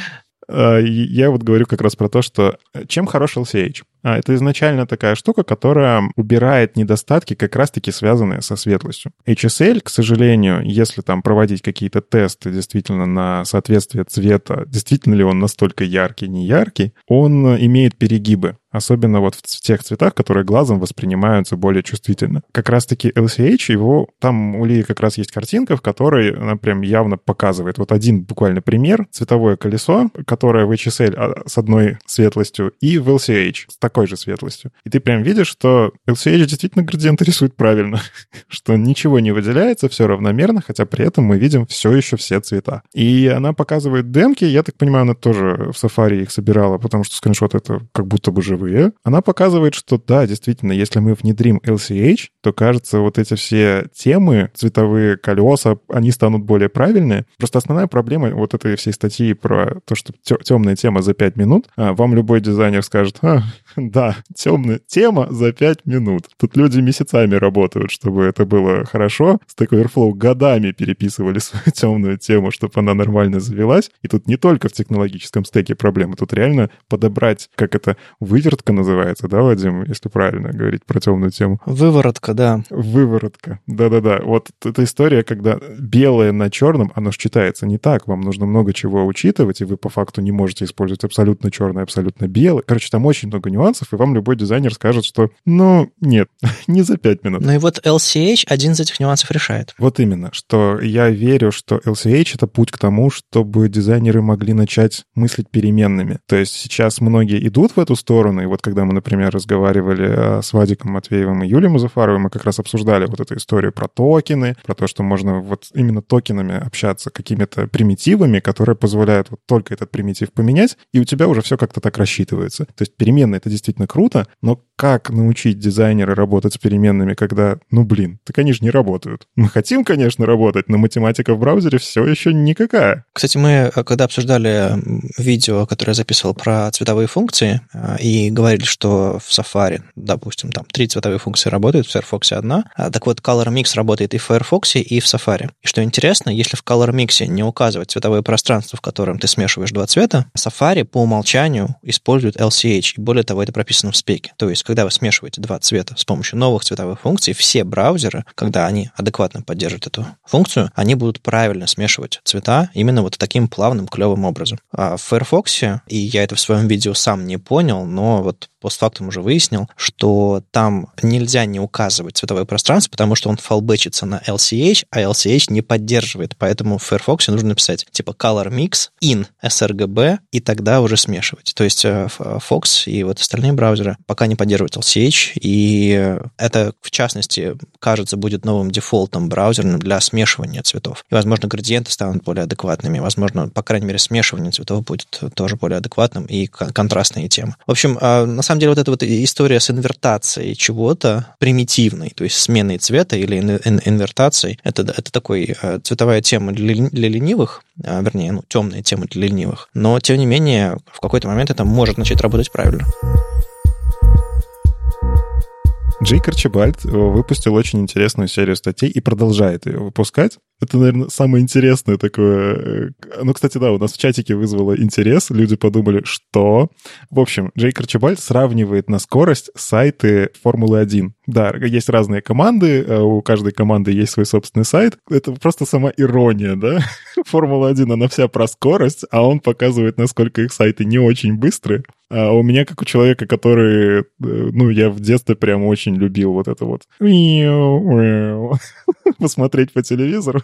Э, я вот говорю как раз про то, что э, чем хорош LCH? А это изначально такая штука, которая убирает недостатки, как раз-таки связанные со светлостью. HSL, к сожалению, если там проводить какие-то тесты действительно на соответствие цвета, действительно ли он настолько яркий, не яркий, он имеет перегибы. Особенно вот в тех цветах, которые глазом воспринимаются более чувствительно. Как раз-таки LCH, его, там у Ли как раз есть картинка, в которой она прям явно показывает. Вот один буквально пример. Цветовое колесо, которое в HSL а, с одной светлостью, и в LCH с такой же светлостью. И ты прям видишь, что LCH действительно градиенты рисует правильно, что ничего не выделяется, все равномерно, хотя при этом мы видим все еще все цвета. И она показывает демки, я так понимаю, она тоже в Safari их собирала, потому что скриншот это как будто бы живые. Она показывает, что да, действительно, если мы внедрим LCH, то кажется, вот эти все темы, цветовые колеса, они станут более правильные. Просто основная проблема вот этой всей статьи про то, что темная тема за 5 минут, а, вам любой дизайнер скажет, а, Да, темная тема за 5 минут. Тут люди месяцами работают, чтобы это было хорошо. Stack Overflow годами переписывали свою темную тему, чтобы она нормально завелась. И тут не только в технологическом стеке проблемы, тут реально подобрать, как это, вывертка называется, да, Вадим, если правильно говорить про темную тему? Выворотка, да. Выворотка, да-да-да. Вот эта история, когда белое на черном, оно же читается не так. Вам нужно много чего учитывать, и вы по факту не можете использовать абсолютно черное, абсолютно белое. Короче, там очень много нюансов, нюансов, и вам любой дизайнер скажет, что, ну, нет, не за 5 минут. Ну и вот LCH один из этих нюансов решает. Вот именно, что я верю, что LCH — это путь к тому, чтобы дизайнеры могли начать мыслить переменными. То есть сейчас многие идут в эту сторону, и вот когда мы, например, разговаривали с Вадиком Матвеевым и Юлией Музафаровой, мы как раз обсуждали вот эту историю про токены, про то, что можно вот именно токенами общаться, какими-то примитивами, которые позволяют вот только этот примитив поменять, и у тебя уже все как-то так рассчитывается. То есть переменные — это действительно круто, но как научить дизайнера работать с переменными, когда, ну блин, так они же не работают. Мы хотим, конечно, работать, но математика в браузере все еще никакая. Кстати, мы, э, когда обсуждали видео, которое я записывал про цветовые функции, э, и говорили, что в Safari, допустим, там три цветовые функции работают, в Firefox одна, а, так вот Color Mix работает и в Firefox, и в Safari. И что интересно, если в Color Mix не указывать цветовое пространство, в котором ты смешиваешь два цвета, Safari по умолчанию использует LCH, и более того, это прописано в спеке. То есть, когда вы смешиваете два цвета с помощью новых цветовых функций, все браузеры, когда они адекватно поддержат эту функцию, они будут правильно смешивать цвета именно вот таким плавным, клевым образом. А в Firefox, и я это в своем видео сам не понял, но вот постфактум уже выяснил, что там нельзя не указывать цветовое пространство, потому что он фалбечится на LCH, а LCH не поддерживает. Поэтому в Firefox нужно написать типа color mix in sRGB, и тогда уже смешивать. То есть э, Fox и вот остальные остальные браузеры, пока не поддерживают LCH, и это, в частности, кажется, будет новым дефолтом браузерным для смешивания цветов. И, возможно, градиенты станут более адекватными, возможно, по крайней мере, смешивание цветов будет тоже более адекватным и контрастные темы. В общем, а, на самом деле, вот эта вот история с инвертацией чего-то примитивной, то есть сменой цвета или инвертацией, это, это такой э, цветовая тема для, для ленивых, а, вернее, ну, темная тема для ленивых. Но, тем не менее, в какой-то момент это может начать работать правильно. Джейк Арчибальд э, выпустил очень интересную серию статей и продолжает ее выпускать. Это, наверное, самое интересное такое. Э, ну, кстати, да, у нас в чатике вызвало интерес. Люди подумали, что... В общем, Джейк Арчибальд сравнивает на скорость сайты Формулы-1. Да, есть разные команды, э, у каждой команды есть свой собственный сайт. Это просто сама ирония, да? Формула-1, она вся про скорость, а он показывает, насколько их сайты не очень быстрые. А у меня, как у человека, который, э, ну, я в детстве прям очень любил вот это вот посмотреть по телевизору.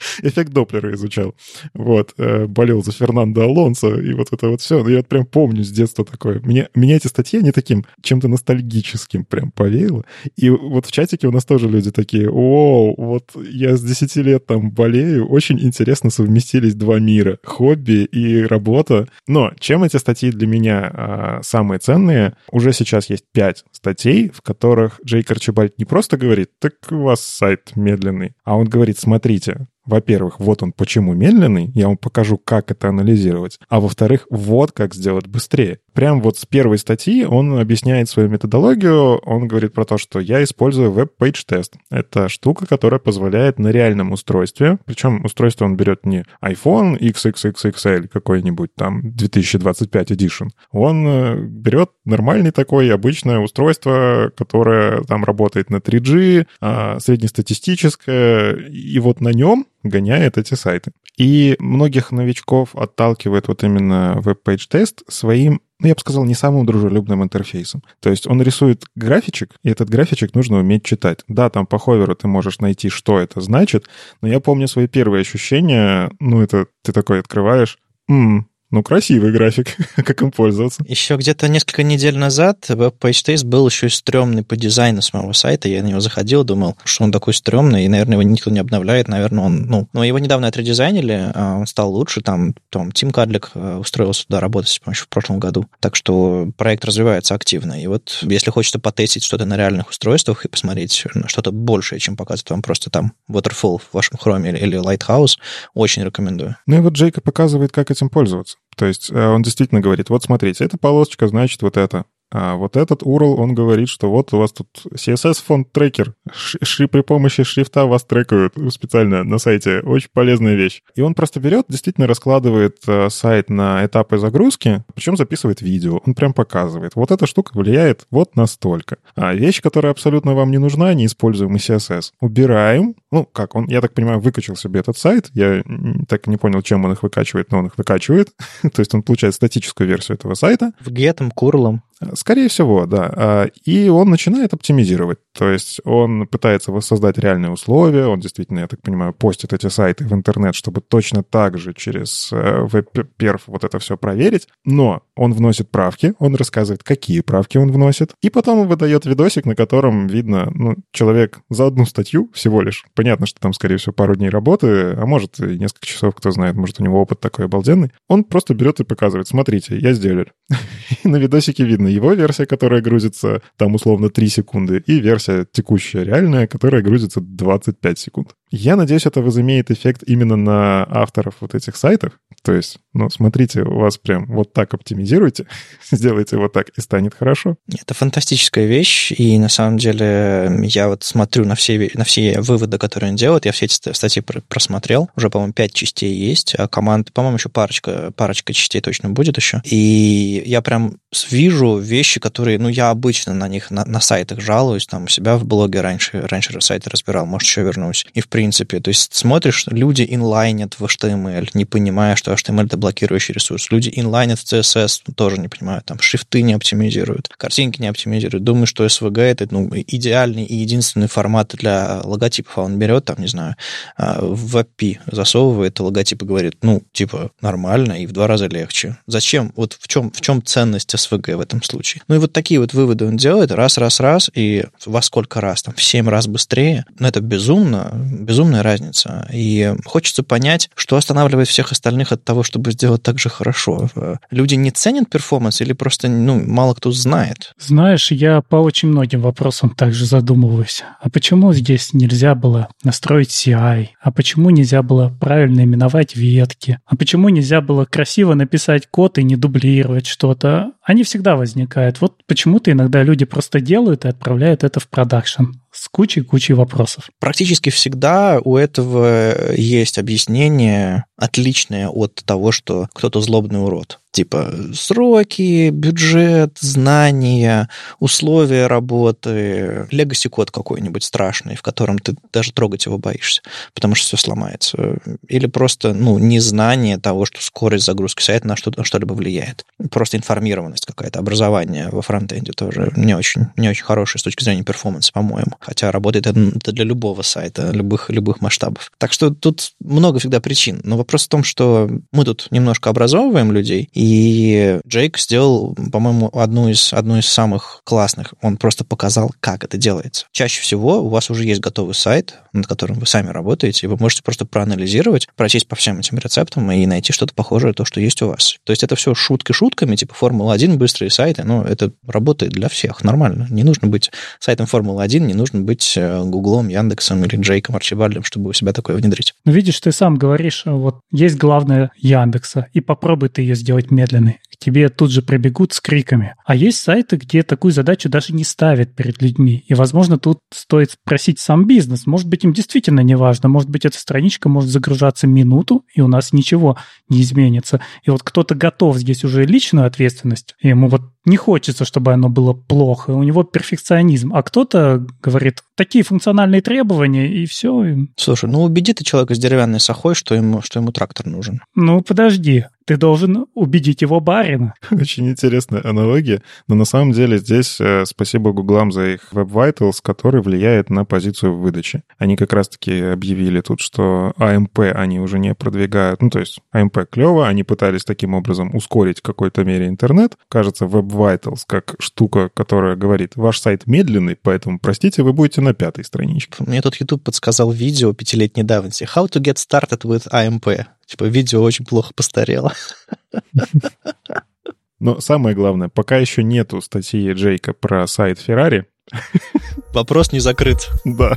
Эффект Доплера изучал. Вот. Э, болел за Фернандо Алонсо, и вот это вот все. Я вот прям помню с детства такое. Мне, меня эти статьи, они таким чем-то ностальгическим прям повеяло. И вот в чатике у нас тоже люди такие, о, вот я с 10 лет там болею, очень интересно совместились два мира. Хобби и работа. Но чем эти статьи для меня а, самые ценные? Уже сейчас есть пять статей, в которых Джейк Арчибальд не просто говорит, так у вас сайт медленный, а он говорит, смотрите, во-первых, вот он почему медленный, я вам покажу, как это анализировать. А во-вторых, вот как сделать быстрее. Прям вот с первой статьи он объясняет свою методологию. Он говорит про то, что я использую WebPageTest. Это штука, которая позволяет на реальном устройстве, причем устройство он берет не iPhone XXXXL какой-нибудь там 2025 Edition. Он э, берет нормальный такой обычное устройство, которое там работает на 3G, а, среднестатистическое, и вот на нем гоняет эти сайты. И многих новичков отталкивает вот именно WebPageTest своим ну, я бы сказал, не самым дружелюбным интерфейсом. То есть он рисует графичек, и этот графичек нужно уметь читать. Да, там по hover у ты можешь найти, что это значит, но я помню свои первые ощущения, ну, это ты такой открываешь, м ну, красивый график, как им пользоваться. Еще где-то несколько недель назад WebPageTest был еще и стрёмный по дизайну самого сайта. Я на него заходил, думал, что он такой стрёмный, и, наверное, его никто не обновляет. Наверное, он, ну, но его недавно отредизайнили, а он стал лучше. Там, там Тим Кадлек э, устроился туда работать, по в прошлом году. Так что проект развивается активно. И вот если хочется потестить что-то на реальных устройствах и посмотреть что-то большее, чем показывает вам просто там Waterfall в вашем хроме или, или Lighthouse, очень рекомендую. Ну и вот Джейка показывает, как этим пользоваться. То есть э, он действительно говорит, вот смотрите, эта полосочка значит вот это. А вот этот URL, он говорит, что вот у вас тут CSS-фонд трекер. Шри при помощи шрифта вас трекают специально на сайте. Очень полезная вещь. И он просто берет, действительно раскладывает э, сайт на этапы загрузки, причем записывает видео. Он прям показывает. Вот эта штука влияет вот настолько. А вещь, которая абсолютно вам не нужна, не используем CSS. Убираем. Ну, как он, я так понимаю, выкачал себе этот сайт. Я так не понял, чем он их выкачивает, но он их выкачивает. То есть он получает статическую версию этого сайта. В гетом, курлом. Скорее всего, да. А, и он начинает оптимизировать. То есть он пытается воссоздать реальные условия, он действительно, я так понимаю, постит эти сайты в интернет, чтобы точно так же через э, веб-перф вот это все проверить. Но он вносит правки, он рассказывает, какие правки он вносит, и потом он выдает видосик, на котором видно, ну, человек за одну статью всего лишь. Понятно, что там, скорее всего, пару дней работы, а может и несколько часов, кто знает, может у него опыт такой обалденный. Он просто берет и показывает, смотрите, я сделал. И на видосике видно, его версия, которая грузится там условно 3 секунды, и версия текущая реальная, которая грузится 25 секунд. Я надеюсь, это возымеет эффект именно на авторов вот этих сайтов. То есть, ну, смотрите, у вас прям вот так оптимизируйте, сделайте вот так, и станет хорошо. Это фантастическая вещь, и на самом деле я вот смотрю на все, на все выводы, которые он делает, я все эти статьи просмотрел, уже, по-моему, пять частей есть, а команд, по-моему, еще парочка, парочка частей точно будет еще. И я прям вижу вещи, которые, ну, я обычно на них на, на сайтах жалуюсь, там у себя в блоге раньше, раньше сайты разбирал, может, еще вернусь. И, в принципе. То есть смотришь, люди инлайнят в HTML, не понимая, что HTML — это блокирующий ресурс. Люди инлайнят в CSS, тоже не понимают, там шрифты не оптимизируют, картинки не оптимизируют. Думаю, что SVG — это ну, идеальный и единственный формат для логотипов. А он берет, там, не знаю, а, в API засовывает логотип и говорит, ну, типа, нормально и в два раза легче. Зачем? Вот в чем, в чем ценность SVG в этом случае? Ну и вот такие вот выводы он делает раз, раз, раз, и во сколько раз? Там в семь раз быстрее. Ну, это безумно, безумная разница. И хочется понять, что останавливает всех остальных от того, чтобы сделать так же хорошо. Люди не ценят performance или просто ну, мало кто знает? Знаешь, я по очень многим вопросам также задумываюсь. А почему здесь нельзя было настроить CI? А почему нельзя было правильно именовать ветки? А почему нельзя было красиво написать код и не дублировать что-то? Они всегда возникают. Вот почему-то иногда люди просто делают и отправляют это в production с кучей-кучей вопросов. Практически всегда у этого есть объяснение отличное от того, что кто-то злобный урод. Типа сроки, бюджет, знания, условия работы, легаси код какой-нибудь страшный, в котором ты даже трогать его боишься, потому что все сломается. Или просто ну, незнание того, что скорость загрузки сайта на что-то что-либо влияет. Просто информированность какая-то, образование во фронтенде тоже не очень, не очень хорошее с точки зрения перформанса, по-моему. Хотя работает это для любого сайта, любых, любых масштабов. Так что тут много всегда причин. Но вопрос в том, что мы тут немножко образовываем людей, и Джейк сделал, по-моему, одну из, одну из самых классных. Он просто показал, как это делается. Чаще всего у вас уже есть готовый сайт, над которым вы сами работаете, и вы можете просто проанализировать, прочесть по всем этим рецептам и найти что-то похожее то, что есть у вас. То есть это все шутки шутками, типа Формула-1, быстрые сайты, но это работает для всех, нормально. Не нужно быть сайтом Формулы-1, не нужно быть э, Гуглом, Яндексом или Джейком Арчибальдом, чтобы у себя такое внедрить. Ну, видишь, ты сам говоришь, вот есть главное Яндекса, и попробуй ты ее сделать медленной. К тебе тут же прибегут с криками. А есть сайты, где такую задачу даже не ставят перед людьми. И, возможно, тут стоит спросить сам бизнес. Может быть, им действительно не важно. Может быть, эта страничка может загружаться минуту, и у нас ничего не изменится. И вот кто-то готов здесь уже личную ответственность, и ему вот не хочется, чтобы оно было плохо, у него перфекционизм. А кто-то говорит, такие функциональные требования, и все. Слушай, ну убеди ты человека с деревянной сахой, что ему, что ему трактор нужен. Ну, подожди. Ты должен убедить его барина. Очень интересная аналогия. Но на самом деле здесь э, спасибо гуглам за их Web Vitals, который влияет на позицию в выдаче. Они как раз-таки объявили тут, что AMP а они уже не продвигают. Ну, то есть AMP а клево, они пытались таким образом ускорить в какой-то мере интернет. Кажется, Web Vitals как штука, которая говорит, ваш сайт медленный, поэтому, простите, вы будете на пятой страничке. Мне тут YouTube подсказал видео пятилетней давности. How to get started with AMP. Типа, видео очень плохо постарело. Но самое главное, пока еще нету статьи Джейка про сайт Ferrari. Вопрос не закрыт. Да.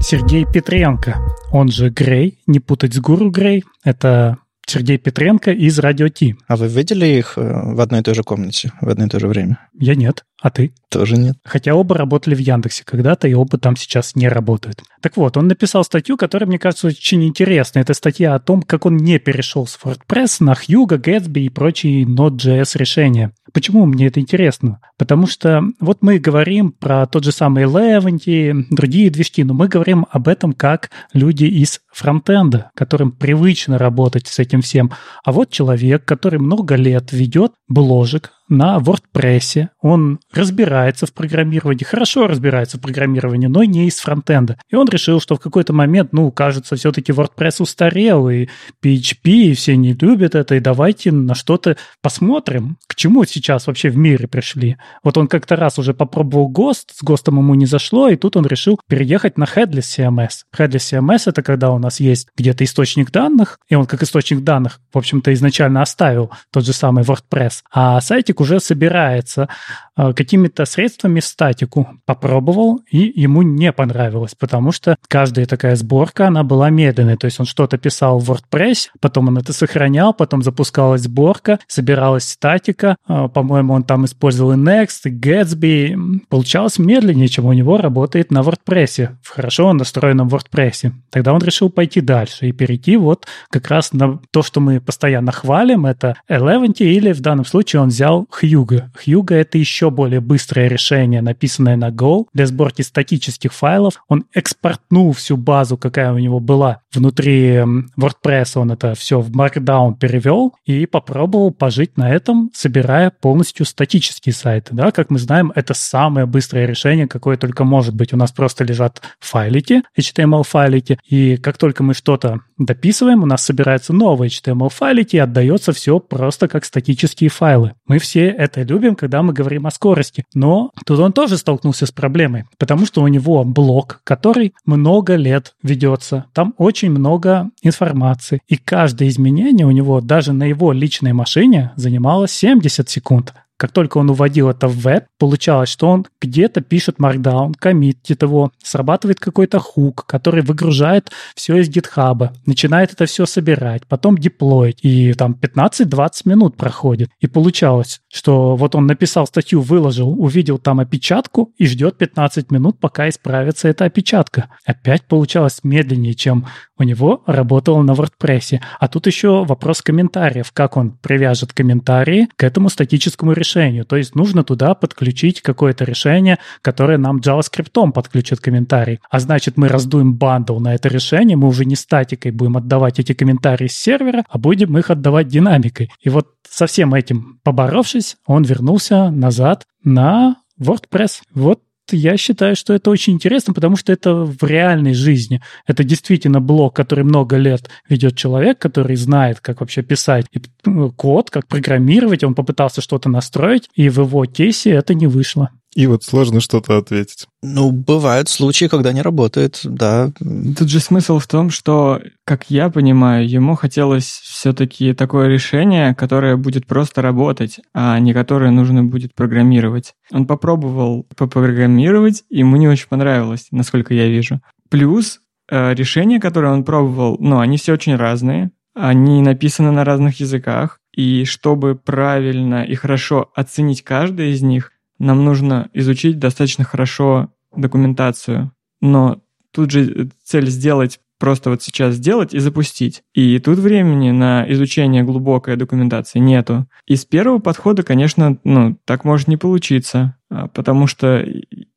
Сергей Петренко, он же Грей, не путать с Гуру Грей, это Сергей Петренко из Радио Ти. А вы видели их э, в одной и той же комнате в одно и то же время? Я нет. А ты? Тоже нет. Хотя оба работали в Яндексе когда-то, и оба там сейчас не работают. Так вот, он написал статью, которая, мне кажется, очень интересная. Это статья о том, как он не перешел с WordPress на Hugo, Gatsby и прочие Node.js решения. Почему мне это интересно? Потому что вот мы говорим про тот же самый Eleventy, другие движки, но мы говорим об этом как люди из фронтенда, которым привычно работать с этим всем. А вот человек, который много лет ведет бложек, на WordPress. Он разбирается в программировании, хорошо разбирается в программировании, но не из фронтенда. И он решил, что в какой-то момент, ну, кажется, все-таки WordPress устарел, и PHP, и все не любят это, и давайте на что-то посмотрим, к чему сейчас вообще в мире пришли. Вот он как-то раз уже попробовал ГОСТ, с ГОСТом ему не зашло, и тут он решил переехать на Headless CMS. Headless CMS — это когда у нас есть где-то источник данных, и он как источник данных, в общем-то, изначально оставил тот же самый WordPress, а сайтик статик уже собирается э, какими-то средствами статику. Попробовал, и ему не понравилось, потому что каждая такая сборка, она была медленной. То есть он что-то писал в WordPress, потом он это сохранял, потом запускалась сборка, собиралась статика. Э, по-моему, он там использовал и Next, и Gatsby. Получалось медленнее, чем у него работает на WordPress, в хорошо настроенном WordPress. Тогда он решил пойти дальше и перейти вот как раз на то, что мы постоянно хвалим, это Eleventy, или в данном случае он взял добавил Hugo. Hugo — это еще более быстрое решение, написанное на Go для сборки статических файлов. Он экспортнул всю базу, какая у него была внутри WordPress, он это все в Markdown перевел и попробовал пожить на этом, собирая полностью статические сайты. Да, как мы знаем, это самое быстрое решение, какое только может быть. У нас просто лежат файлики, HTML-файлики, и как только мы что-то дописываем, у нас собираются новые HTML-файлики и отдается все просто как статические файлы. Мы все это любим, когда мы говорим о скорости. Но тут он тоже столкнулся с проблемой, потому что у него блок, который много лет ведется. Там очень много информации. И каждое изменение у него даже на его личной машине занимало 70 секунд. Как только он уводил это в веб, получалось, что он где-то пишет markdown, коммитит его, срабатывает какой-то хук, который выгружает все из гитхаба, начинает это все собирать, потом деплоить, и там 15-20 минут проходит. И получалось, что вот он написал статью, выложил, увидел там опечатку и ждет 15 минут, пока исправится эта опечатка. Опять получалось медленнее, чем у него работало на WordPress. А тут еще вопрос комментариев, как он привяжет комментарии к этому статическому решению. То есть нужно туда подключить какое-то решение, которое нам JavaScript подключит комментарий. А значит, мы раздуем бандл на это решение, мы уже не статикой будем отдавать эти комментарии с сервера, а будем их отдавать динамикой. И вот со всем этим поборовшись, он вернулся назад на WordPress. Вот я считаю, что это очень интересно, потому что это в реальной жизни. Это действительно блок, который много лет ведет человек, который знает, как вообще писать ну, код, как программировать. Он попытался что-то настроить, и в его кейсе это не вышло. И вот сложно что-то ответить. Ну, бывают случаи, когда не работает, да. Тут же смысл в том, что, как я понимаю, ему хотелось все-таки такое решение, которое будет просто работать, а не которое нужно будет программировать. Он попробовал попрограммировать, и ему не очень понравилось, насколько я вижу. Плюс э, решения, которые он пробовал, ну, они все очень разные, они написаны на разных языках, и чтобы правильно и хорошо оценить каждый из них, нам нужно изучить достаточно хорошо документацию. Но тут же цель сделать просто вот сейчас сделать и запустить. И тут времени на изучение глубокой документации нету. И с первого подхода, конечно, ну, так может не получиться, а, потому что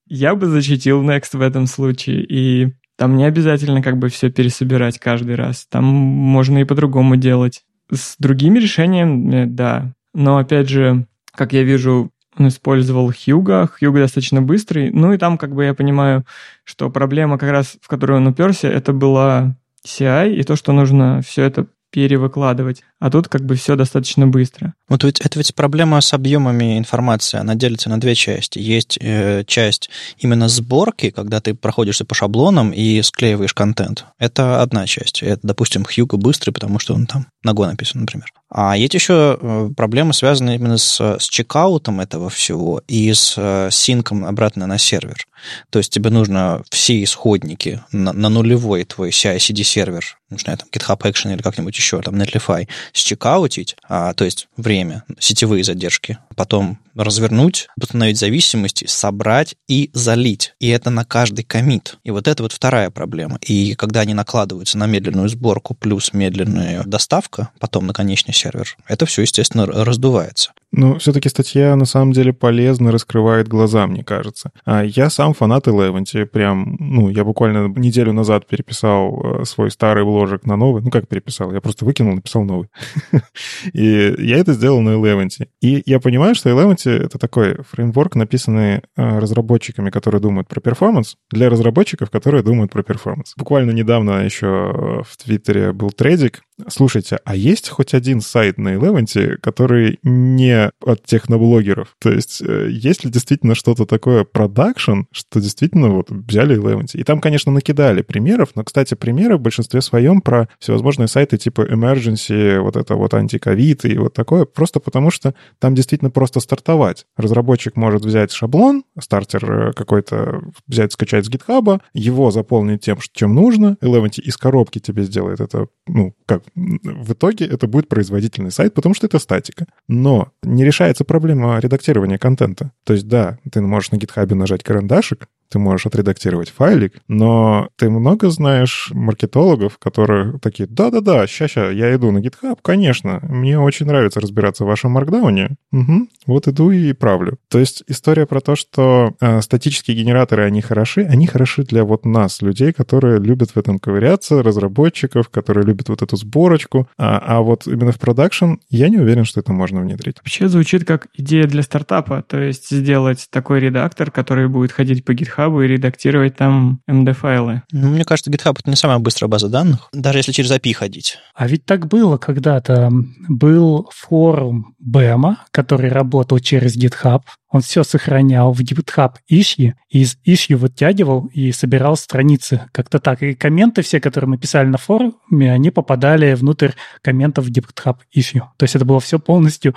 я бы защитил Next в этом случае, и там не обязательно как бы все пересобирать каждый раз. Там можно и по-другому делать. С другими решениями, да. Но опять же, как я вижу, он использовал Хьюга. Хьюга достаточно быстрый. Ну и там, как бы я понимаю, что проблема как раз, в которую он уперся, это была CI и то, что нужно все это перевыкладывать. А тут как бы все достаточно быстро. Вот ведь это ведь проблема с объемами информации. Она делится на две части. Есть э, часть именно сборки, когда ты проходишься по шаблонам и склеиваешь контент. Это одна часть. Это, допустим, Хьюго быстрый, потому что он там Go написан, например. А есть еще э, проблемы, связанные именно с, с чекаутом этого всего и с э, синком обратно на сервер. То есть тебе нужно все исходники на, на нулевой твой CI-CD сервер, не знаю, там GitHub Action или как-нибудь еще, там Netlify, счекаутить, а, то есть время, сетевые задержки, потом развернуть, установить зависимости, собрать и залить. И это на каждый комит. И вот это вот вторая проблема. И когда они накладываются на медленную сборку плюс медленная доставка, потом на конечный сервер, это все, естественно, раздувается. Ну, все-таки статья на самом деле полезно раскрывает глаза, мне кажется. А я сам фанат Eleventy, прям, ну, я буквально неделю назад переписал э, свой старый бложек на новый. Ну, как переписал? Я просто выкинул, написал новый. И я это сделал на Eleventy. И я понимаю, что Eleventy — это такой фреймворк, написанный э, разработчиками, которые думают про performance, для разработчиков, которые думают про performance. Буквально недавно еще в Твиттере был тредик. Слушайте, а есть хоть один сайт на Eleventy, который не от техноблогеров. То есть э, есть ли действительно что-то такое production, что действительно вот взяли Eleventy. И там, конечно, накидали примеров, но, кстати, примеры в большинстве своем про всевозможные сайты типа Emergency, вот это вот антиковид и вот такое, просто потому что там действительно просто стартовать. Разработчик может взять шаблон, стартер э, какой-то взять, скачать с гитхаба, его заполнить тем, чем нужно, Eleventy из коробки тебе сделает это, ну, как, в итоге это будет производительный сайт, потому что это статика. Но не решается проблема редактирования контента. То есть, да, ты можешь на гитхабе нажать карандашик, ты можешь отредактировать файлик, но ты много знаешь маркетологов, которые такие, да-да-да, ща-ща, я иду на GitHub, конечно, мне очень нравится разбираться в вашем маркдауне, угу, вот иду и правлю. То есть история про то, что э, статические генераторы, они хороши, они хороши для вот нас, людей, которые любят в этом ковыряться, разработчиков, которые любят вот эту сборочку, а, а вот именно в продакшн я не уверен, что это можно внедрить. Вообще звучит как идея для стартапа, то есть сделать такой редактор, который будет ходить по GitHub и редактировать там MD-файлы. Ну, мне кажется, GitHub — это не самая быстрая база данных, даже если через API ходить. А ведь так было когда-то. Был форум Бэма, который работал через GitHub. Он все сохранял в GitHub issue, и из issue вытягивал и собирал страницы. Как-то так. И комменты все, которые мы писали на форуме, они попадали внутрь комментов в GitHub issue. То есть это было все полностью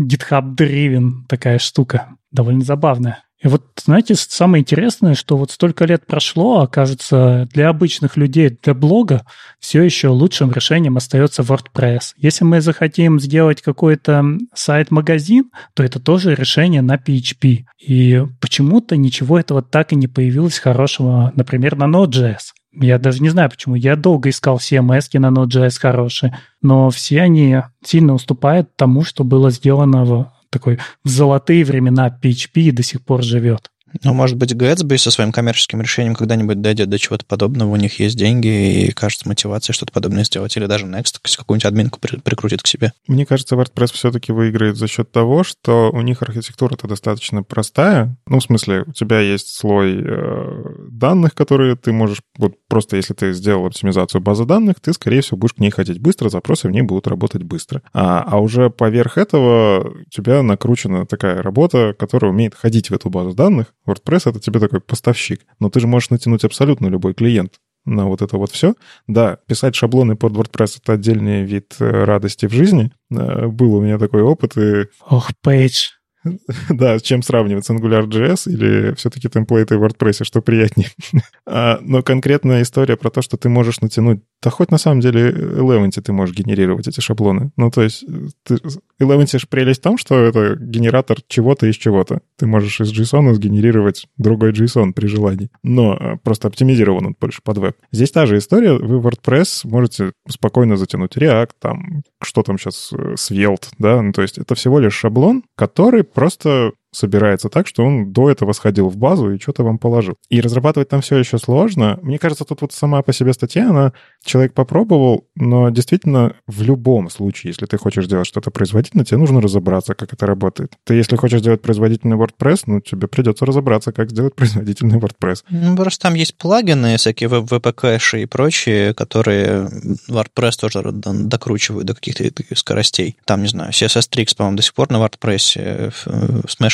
GitHub-driven такая штука. Довольно забавная. И вот, знаете, самое интересное, что вот столько лет прошло, а кажется, для обычных людей, для блога все еще лучшим решением остается WordPress. Если мы захотим сделать какой-то сайт-магазин, то это тоже решение на PHP. И почему-то ничего этого так и не появилось хорошего, например, на Node.js. Я даже не знаю почему. Я долго искал CMS на Node.js хорошие, но все они сильно уступают тому, что было сделано в такой в золотые времена PHP и до сих пор живет. Ну, может быть, Gatsby со своим коммерческим решением когда-нибудь дойдет до чего-то подобного, у них есть деньги и, кажется, мотивация что-то подобное сделать, или даже Next какую-нибудь админку при- прикрутит к себе. Мне кажется, WordPress все-таки выиграет за счет того, что у них архитектура-то достаточно простая. Ну, в смысле, у тебя есть слой э, данных, которые ты можешь... Вот просто если ты сделал оптимизацию базы данных, ты, скорее всего, будешь к ней ходить быстро, запросы в ней будут работать быстро. А, а уже поверх этого у тебя накручена такая работа, которая умеет ходить в эту базу данных, WordPress — это тебе такой поставщик. Но ты же можешь натянуть абсолютно любой клиент на вот это вот все. Да, писать шаблоны под WordPress — это отдельный вид э, радости в жизни. Э, был у меня такой опыт, и... Ох, Пейдж. Да, с чем сравнивать, с AngularJS или все-таки темплейты в WordPress, что приятнее. а, но конкретная история про то, что ты можешь натянуть, да хоть на самом деле Eleventy ты можешь генерировать эти шаблоны. Ну, то есть ты, Eleventy же прелесть в том, что это генератор чего-то из чего-то. Ты можешь из JSON сгенерировать другой JSON при желании, но а, просто оптимизирован он больше под веб. Здесь та же история, вы WordPress можете спокойно затянуть React, там, что там сейчас, э, Svelte, да, ну, то есть это всего лишь шаблон, который просто собирается так, что он до этого сходил в базу и что-то вам положил. И разрабатывать там все еще сложно. Мне кажется, тут вот сама по себе статья, она человек попробовал, но действительно в любом случае, если ты хочешь делать что-то производительное, тебе нужно разобраться, как это работает. Ты если хочешь сделать производительный WordPress, ну, тебе придется разобраться, как сделать производительный WordPress. Ну, просто там есть плагины, всякие VP-кэши и прочие, которые WordPress тоже докручивают до каких-то скоростей. Там, не знаю, CSS Tricks, по-моему, до сих пор на WordPress, э,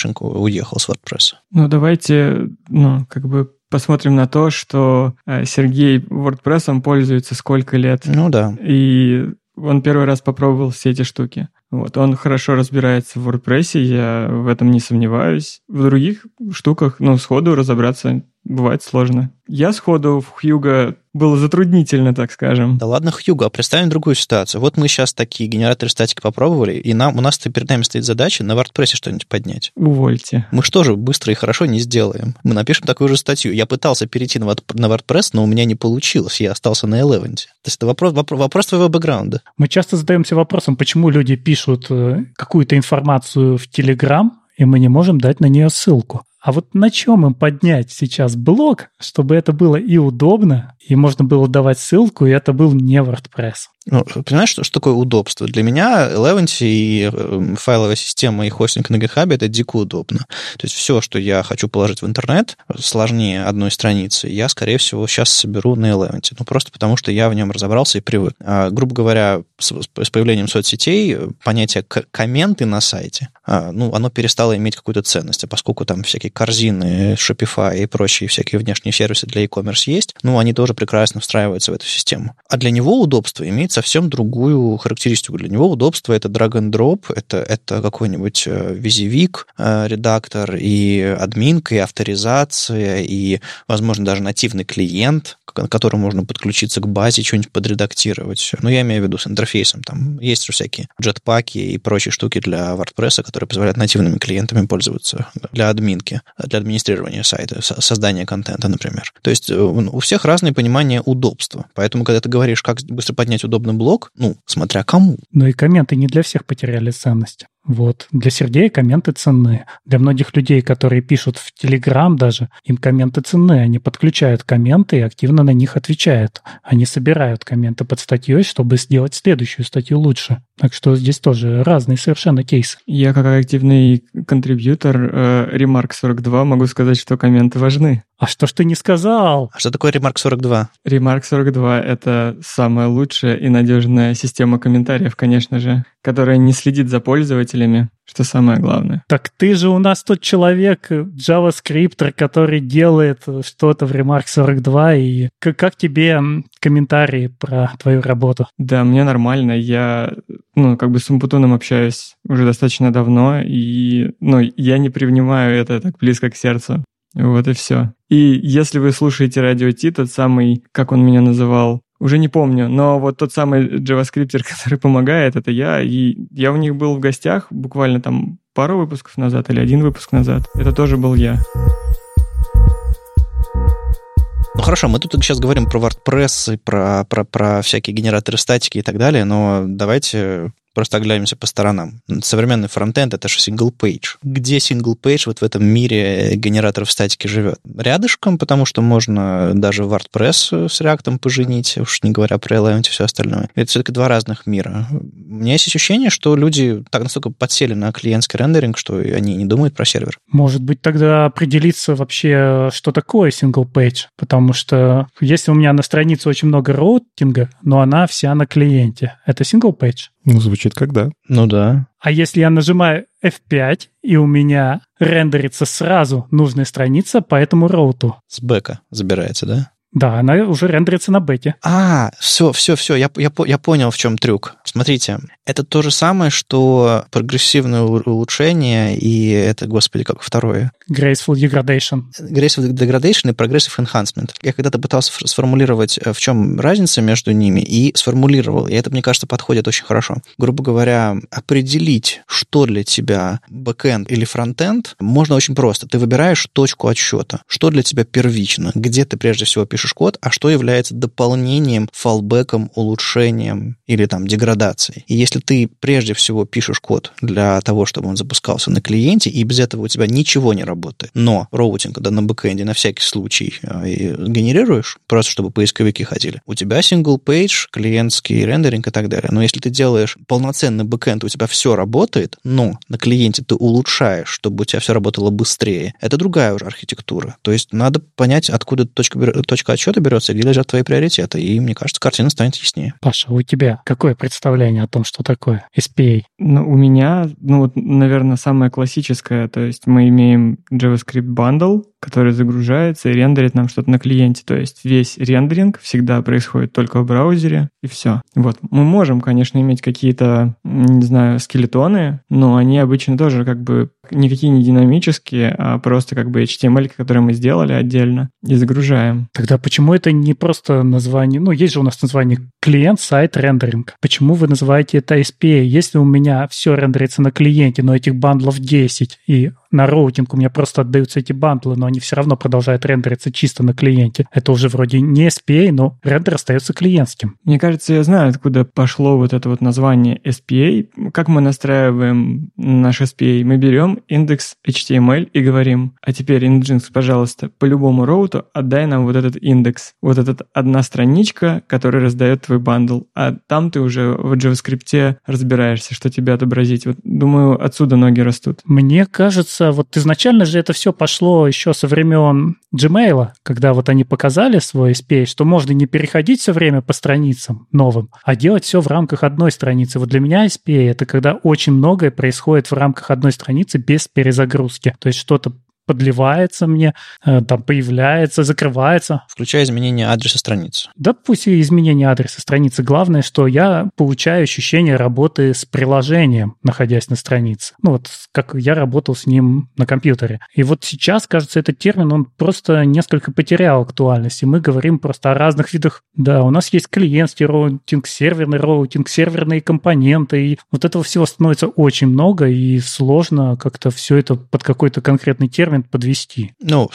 Лукашенко уехал с WordPress. Ну, давайте, ну, как бы посмотрим на то, что э, Сергей WordPress пользуется сколько лет. Ну да. И он первый раз попробовал все эти штуки. Вот, он хорошо разбирается в WordPress, я в этом не сомневаюсь. В других штуках, ну, сходу разобраться бывает сложно. Я сходу в Хьюга было затруднительно, так скажем. Да ладно, Хьюго, а представим другую ситуацию. Вот мы сейчас такие генераторы статики попробовали, и нам, у нас перед нами стоит задача на WordPress что-нибудь поднять. Увольте. Мы что же быстро и хорошо не сделаем? Мы напишем такую же статью. Я пытался перейти на, на WordPress, но у меня не получилось. Я остался на Eleven. То есть это вопрос, вопрос, вопрос твоего бэкграунда. Мы часто задаемся вопросом, почему люди пишут э, какую-то информацию в Telegram, и мы не можем дать на нее ссылку. А вот на чем им поднять сейчас блок, чтобы это было и удобно, и можно было давать ссылку, и это был не WordPress? Ну, понимаешь, что, что такое удобство? Для меня Eleventy и эм, файловая система и хостинг на GitHub это дико удобно. То есть все, что я хочу положить в интернет, сложнее одной страницы, я, скорее всего, сейчас соберу на Eleventy. Ну, просто потому, что я в нем разобрался и привык. А, грубо говоря, с, с появлением соцсетей понятие комменты на сайте, а, ну, оно перестало иметь какую-то ценность. А поскольку там всякие корзины, Shopify и прочие всякие внешние сервисы для e-commerce есть, ну, они тоже прекрасно встраиваются в эту систему. А для него удобство имеет совсем другую характеристику. Для него удобство — это drag and drop, это, это какой-нибудь э, визивик, э, редактор, и админка, и авторизация, и, возможно, даже нативный клиент, к которому можно подключиться к базе, что-нибудь подредактировать. Ну, я имею в виду с интерфейсом. Там есть же всякие джетпаки и прочие штуки для WordPress, которые позволяют нативными клиентами пользоваться для админки, для администрирования сайта, создания контента, например. То есть э, у всех разное понимание удобства. Поэтому, когда ты говоришь, как быстро поднять удобный блок, ну, смотря кому. Но и комменты не для всех потеряли ценность. Вот. Для Сергея комменты ценны. Для многих людей, которые пишут в Телеграм даже, им комменты ценны. Они подключают комменты и активно на них отвечают. Они собирают комменты под статьей, чтобы сделать следующую статью лучше. Так что здесь тоже разные совершенно кейсы. Я как активный контрибьютор э, Remark 42 могу сказать, что комменты важны. А что ж ты не сказал? А что такое Remark 42? Remark 42 — это самая лучшая и надежная система комментариев, конечно же, которая не следит за пользователями, что самое главное. Так ты же у нас тот человек, JavaScript, который делает что-то в Remark 42, и как, как тебе комментарии про твою работу? Да, мне нормально. Я, ну, как бы с Умпутуном общаюсь уже достаточно давно, и, ну, я не привнимаю это так близко к сердцу. Вот и все. И если вы слушаете радио Ти, тот самый, как он меня называл, уже не помню, но вот тот самый JavaScript, который помогает, это я. И я у них был в гостях буквально там пару выпусков назад или один выпуск назад. Это тоже был я. Ну хорошо, мы тут сейчас говорим про WordPress и про, про, про всякие генераторы статики и так далее, но давайте Просто оглянемся по сторонам. Современный фронтенд — это же page. Где page вот в этом мире генераторов статики живет? Рядышком, потому что можно даже WordPress с React поженить, уж не говоря про Element и все остальное. Это все-таки два разных мира. У меня есть ощущение, что люди так настолько подсели на клиентский рендеринг, что они не думают про сервер. Может быть, тогда определиться вообще, что такое page, потому что если у меня на странице очень много роутинга, но она вся на клиенте, это page? Ну, звучит как да. Ну да. А если я нажимаю F5, и у меня рендерится сразу нужная страница по этому роуту? С бэка забирается, да? Да, она уже рендерится на бете. А, все, все, все, я, я, я понял, в чем трюк. Смотрите, это то же самое, что прогрессивное улучшение и это, господи, как второе? Graceful Degradation. Graceful Degradation и Progressive Enhancement. Я когда-то пытался сформулировать, э, в чем разница между ними, и сформулировал. И это, мне кажется, подходит очень хорошо. Грубо говоря, определить, что для тебя бэкэнд или фронтенд, можно очень просто. Ты выбираешь точку отсчета. Что для тебя первично? Где ты прежде всего пишешь код, а что является дополнением, fallback ом, улучшением или там деградацией. И если ты прежде всего пишешь код для того, чтобы он запускался на клиенте, и без этого у тебя ничего не работает, но routing да, на бэкэнде на всякий случай э, генерируешь, просто чтобы поисковики ходили, у тебя single page, клиентский рендеринг и так далее. Но если ты делаешь полноценный бэкэнд, у тебя все работает, но на клиенте ты улучшаешь, чтобы у тебя все работало быстрее, это другая уже архитектура. То есть надо понять, откуда точка, точка отсчета берется, где лежат твои приоритеты. И мне кажется, картина станет яснее. Паша, у тебя какое представление о том, что такое SPA? Ну, у меня, ну вот, наверное, самое классическое, то есть мы имеем JavaScript bundle, который загружается и рендерит нам что-то на клиенте. То есть весь рендеринг всегда происходит только в браузере, и все. Вот. Мы можем, конечно, иметь какие-то, не знаю, скелетоны, но они обычно тоже как бы никакие не динамические, а просто как бы HTML, который мы сделали отдельно и загружаем. Тогда почему это не просто название? Ну, есть же у нас название client-side rendering. Почему вы называете это SPA? Если у меня все рендерится на клиенте, но этих bundle ов 10, и на routing у меня просто отдаются эти bundle ы, но они все равно продолжают рендериться чисто на клиенте. Это уже вроде не SPA, но рендер остается клиентским. Мне кажется, я знаю, откуда пошло вот это вот название SPA. Как мы настраиваем наш SPA? Мы берем index HTML и говорим, а теперь, Nginx, пожалуйста, по любому route у отдай нам вот этот индекс. Вот эта одна страничка, которая раздает твой bundle. А там ты уже в JavaScript разбираешься, что тебе отобразить. Вот, думаю, отсюда ноги растут. Мне кажется, кажется, вот изначально же это все пошло еще со времен Gmail, когда вот они показали свой SPA, что можно не переходить все время по страницам новым, а делать все в рамках одной страницы. Вот для меня SPA — это когда очень многое происходит в рамках одной страницы без перезагрузки. То есть что-то подливается мне, э, там появляется, закрывается. Включая изменение адреса страницы. Да пусть и изменение адреса страницы. Главное, что я получаю ощущение работы с приложением, находясь на странице. Ну вот как я работал с ним на компьютере. И вот сейчас, кажется, этот термин, он просто несколько потерял актуальность. И мы говорим просто о разных видах. Да, у нас есть клиентский роутинг, серверный роутинг, серверные компоненты. И вот этого всего становится очень много, и сложно как-то все это под какой-то конкретный термин подвести. Ну,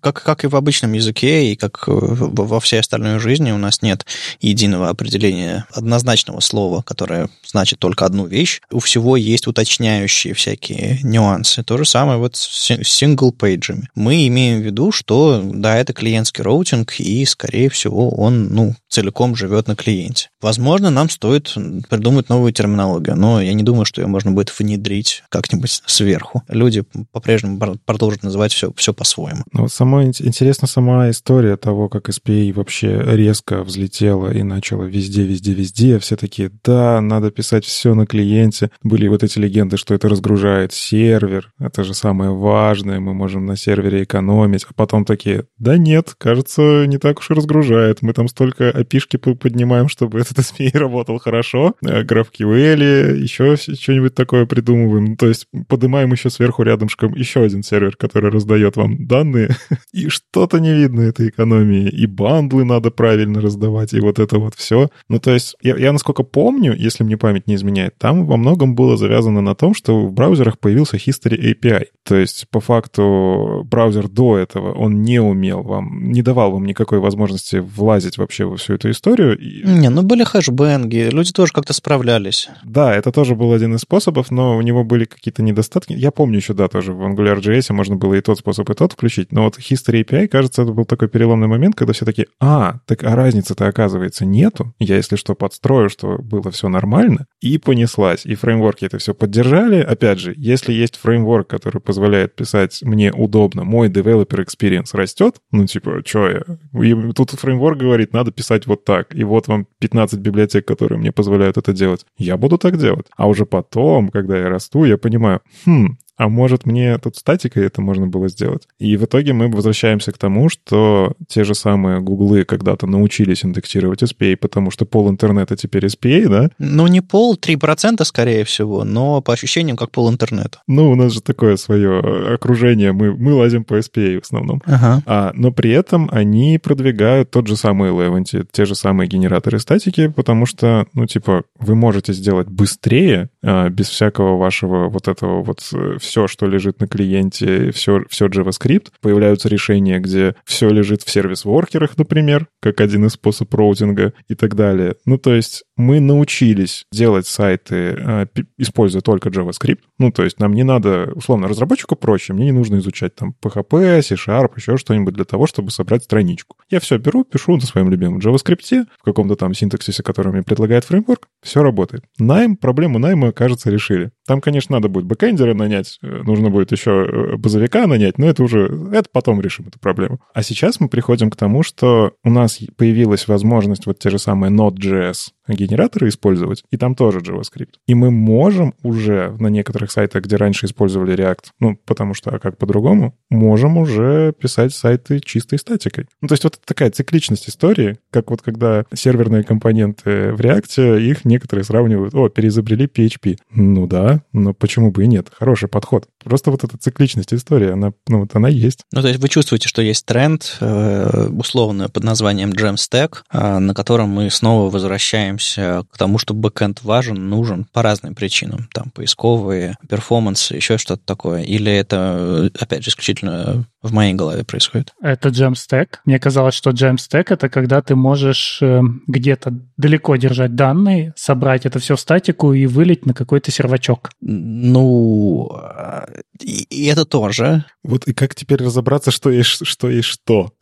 как, как и в обычном языке, и как во всей остальной жизни у нас нет единого определения однозначного слова, которое значит только одну вещь. У всего есть уточняющие всякие нюансы. То же самое вот с single-page ами. Мы имеем в виду, что, да, это клиентский роутинг, и, скорее всего, он, ну, целиком живет на клиенте. Возможно, нам стоит придумать новую терминологию, но я не думаю, что ее можно будет внедрить как-нибудь сверху. Люди по-прежнему продолжат называть все, все по-своему. Ну, само, интересна сама история того, как SPA вообще резко взлетела и начала везде, везде, везде. Все такие, да, надо писать все на клиенте. Были вот эти легенды, что это разгружает сервер. Это же самое важное, мы можем на сервере экономить. А потом такие, да нет, кажется, не так уж и разгружает. Мы там столько опишки поднимаем, чтобы этот SPA работал хорошо. GraphQL, еще что-нибудь такое придумываем. То есть поднимаем еще сверху рядышком еще один сервер, который раздает вам данные. И что-то не видно этой экономии. И бандлы надо правильно раздавать, и вот это вот все. Ну, то есть я, я насколько помню, если мне память не изменяет, там во многом было завязано на том, что в браузерах появился History API. То есть, по факту, браузер до этого, он не умел вам, не давал вам никакой возможности влазить вообще во всю эту историю. Не, ну были хэшбэнги, люди тоже как-то справлялись. Да, это тоже был один из способов, но у него были какие-то недостатки. Я помню еще, да, тоже в AngularJS можно было и тот способ, и тот включить, но вот History API, кажется, это был такой переломный момент, когда все таки а, так а разницы-то, оказывается, нету. Я, если что, подстрою, что было все нормально, и понеслась. И фреймворки это все поддержали. Опять же, если есть фреймворк, который позволяет писать мне удобно, мой developer experience растет, ну, типа, что я? И тут фреймворк говорит, надо писать вот так, и вот вам 15 библиотек, которые мне позволяют это делать. Я буду так делать. А уже потом, когда я расту, я понимаю, хм, а может мне тут статикой это можно было сделать. И в итоге мы возвращаемся к тому, что те же самые гуглы когда-то научились индексировать SPA, потому что пол интернета теперь SPA, да? Ну, не пол, 3% скорее всего, но по ощущениям как пол интернета. Ну, у нас же такое свое окружение, мы, мы лазим по SPA в основном. Ага. А, но при этом они продвигают тот же самый Eleventy, те же самые генераторы статики, потому что, ну, типа, вы можете сделать быстрее, а, без всякого вашего вот этого вот э, все, что лежит на клиенте, все, все JavaScript. Появляются решения, где все лежит в сервис-воркерах, например, как один из способов роутинга и так далее. Ну, то есть мы научились делать сайты, э, используя только JavaScript. Ну, то есть нам не надо, условно, разработчику проще, мне не нужно изучать там PHP, C-Sharp, еще что-нибудь для того, чтобы собрать страничку. Я все беру, пишу на своем любимом JavaScript, в каком-то там синтаксисе, который мне предлагает фреймворк, все работает. Найм, проблему найма, кажется, решили. Там, конечно, надо будет бэкэндера нанять, э, нужно будет еще э, базовика нанять, но это уже, это потом решим эту проблему. А сейчас мы приходим к тому, что у нас появилась возможность вот те же самые Node.js генераторы использовать, и там тоже JavaScript. И мы можем уже на некоторых сайтах, где раньше использовали React, ну, потому что, а как по-другому, можем уже писать сайты чистой статикой. Ну, то есть вот такая цикличность истории, как вот когда серверные компоненты в React, их некоторые сравнивают, о, переизобрели PHP. Ну да, но почему бы и нет? Хороший подход. Просто вот эта цикличность истории, она, ну, вот она есть. Ну, то есть вы чувствуете, что есть тренд, э, условно, под названием Jamstack, э, на котором мы снова возвращаемся к тому, что бэкэнд важен, нужен по разным причинам. Там поисковые, перформансы, еще что-то такое. Или это, опять же, исключительно в моей голове происходит? Это Jamstack. Мне казалось, что Jamstack — это когда ты можешь э, где-то далеко держать данные, собрать это все в статику и вылить на какой-то сервачок. Ну, и, и это тоже. Вот и как теперь разобраться, что есть что? Есть что?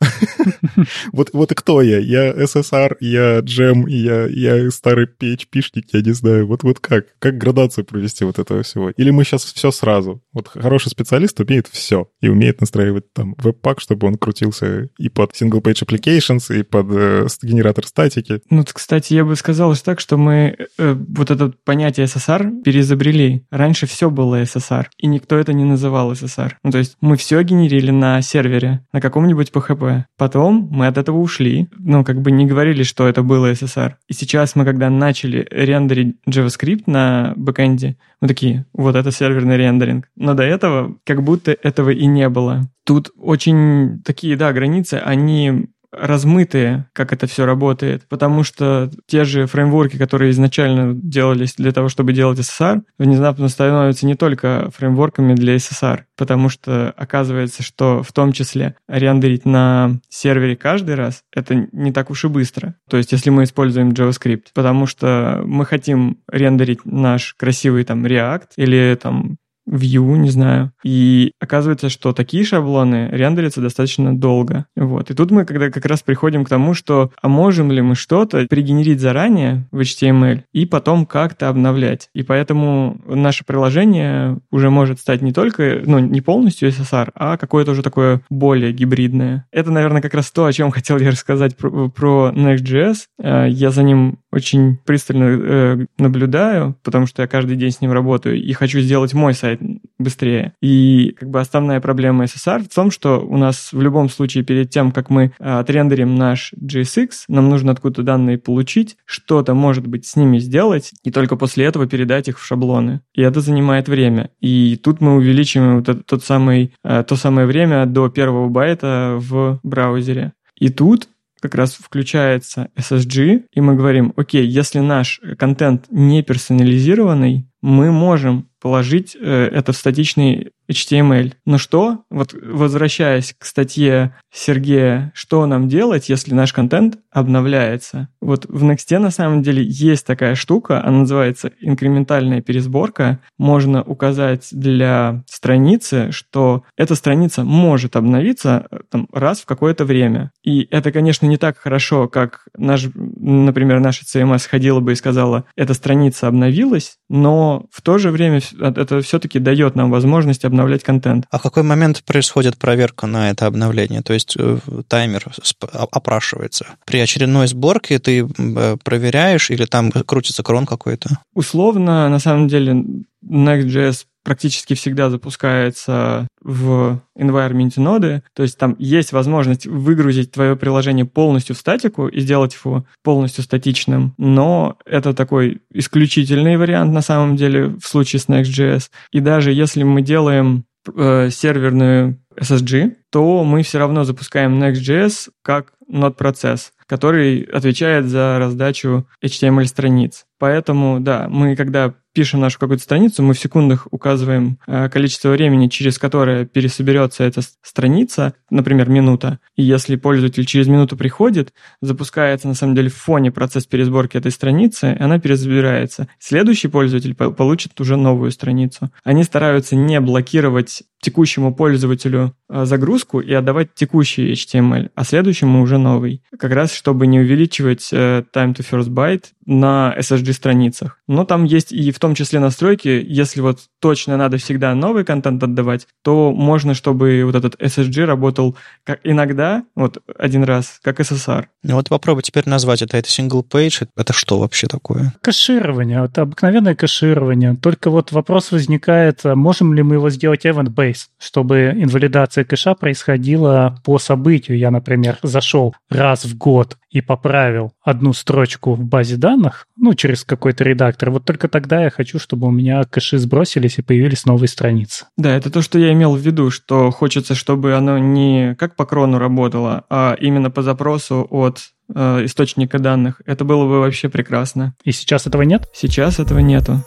вот, вот и кто я? Я SSR, я Джем, я, старый PHP-шник, я не знаю. Вот, вот как? Как градацию провести вот этого всего? Или мы сейчас все сразу? Вот хороший специалист умеет все и умеет настраивать там веб-пак, чтобы он крутился и под single-page applications, и под э, генератор статики. Ну, кстати, я бы сказал так, что мы э, вот это понятие SSR переизобрели. Раньше все было SSR, и никто это не называл SSR. Ну, то есть мы все генерили на сервере, на каком-нибудь PHP. Потом мы от этого ушли, ну, как бы не говорили, что это было SSR. И сейчас мы, когда начали рендерить JavaScript на бэкэнде, мы такие, вот это серверный рендеринг. Но до этого как будто этого и не было. Тут очень такие, да, границы, они размытые, как это все работает, потому что те же фреймворки, которые изначально делались для того, чтобы делать SSR, внезапно становятся не только фреймворками для SSR, потому что оказывается, что в том числе рендерить на сервере каждый раз это не так уж и быстро. То есть, если мы используем JavaScript, потому что мы хотим рендерить наш красивый там React или там Vue, не знаю. И оказывается, что такие шаблоны рендерятся достаточно долго. Вот. И тут мы когда как раз приходим к тому, что а можем ли мы что-то пригенерить заранее в HTML и потом как-то обновлять. И поэтому наше приложение уже может стать не только, ну, не полностью SSR, а какое-то уже такое более гибридное. Это, наверное, как раз то, о чем хотел я рассказать про, про Next.js. Э, я за ним очень пристально э, наблюдаю, потому что я каждый день с ним работаю и хочу сделать мой сайт быстрее. И как бы основная проблема SSR в том, что у нас в любом случае перед тем, как мы э, отрендерим наш JSX, нам нужно откуда-то данные получить, что-то, может быть, с ними сделать, и только после этого передать их в шаблоны. И это занимает время. И тут мы увеличиваем вот этот, тот самый, э, то самое время до первого байта в браузере. И тут как раз включается SSG, и мы говорим, окей, если наш контент не персонализированный, мы можем положить э, это в статичный HTML. Но что, вот возвращаясь к статье Сергея, что нам делать, если наш контент обновляется? Вот в Next на самом деле есть такая штука, она называется инкрементальная пересборка. Можно указать для страницы, что эта страница может обновиться э, там, раз в какое-то время. И это, конечно, не так хорошо, как наш, например, наша CMS ходила бы и сказала, эта страница обновилась, но в то же время это все-таки дает нам возможность обновлять контент. А в какой момент происходит проверка на это обновление? То есть э, таймер опрашивается. При очередной сборке ты э, проверяешь или там крутится крон какой-то? Условно, на самом деле, Next.js практически всегда запускается в environment ноды, то есть там есть возможность выгрузить твое приложение полностью в статику и сделать его полностью статичным, но это такой исключительный вариант на самом деле в случае с Next.js. И даже если мы делаем э, серверную SSG, то мы все равно запускаем Next.js как node-процесс, который отвечает за раздачу HTML-страниц. Поэтому, да, мы когда пишем нашу какую-то страницу, мы в секундах указываем э, количество времени, через которое пересоберется эта страница, например, минута. И если пользователь через минуту приходит, запускается на самом деле в фоне процесс пересборки этой страницы, и она пересобирается. Следующий пользователь получит уже новую страницу. Они стараются не блокировать текущему пользователю э, загрузку и отдавать текущий HTML, а следующему уже новый. Как раз чтобы не увеличивать э, time to first byte на SSG-страницах. Но там есть и в том числе настройки, если вот точно надо всегда новый контент отдавать, то можно, чтобы вот этот SSG работал как иногда, вот один раз, как SSR. Ну вот попробуй теперь назвать это. Это single page. Это что вообще такое? Кэширование. Это обыкновенное кэширование. Только вот вопрос возникает, а можем ли мы его сделать event-based, чтобы инвалидация кэша происходила по событию. Я, например, зашел раз в год и поправил одну строчку в базе данных, ну, через какой-то редактор, вот только тогда я хочу, чтобы у меня кэши сбросились и появились новые страницы. Да, это то, что я имел в виду, что хочется, чтобы оно не как по крону работало, а именно по запросу от э, источника данных. Это было бы вообще прекрасно. И сейчас этого нет? Сейчас этого нету.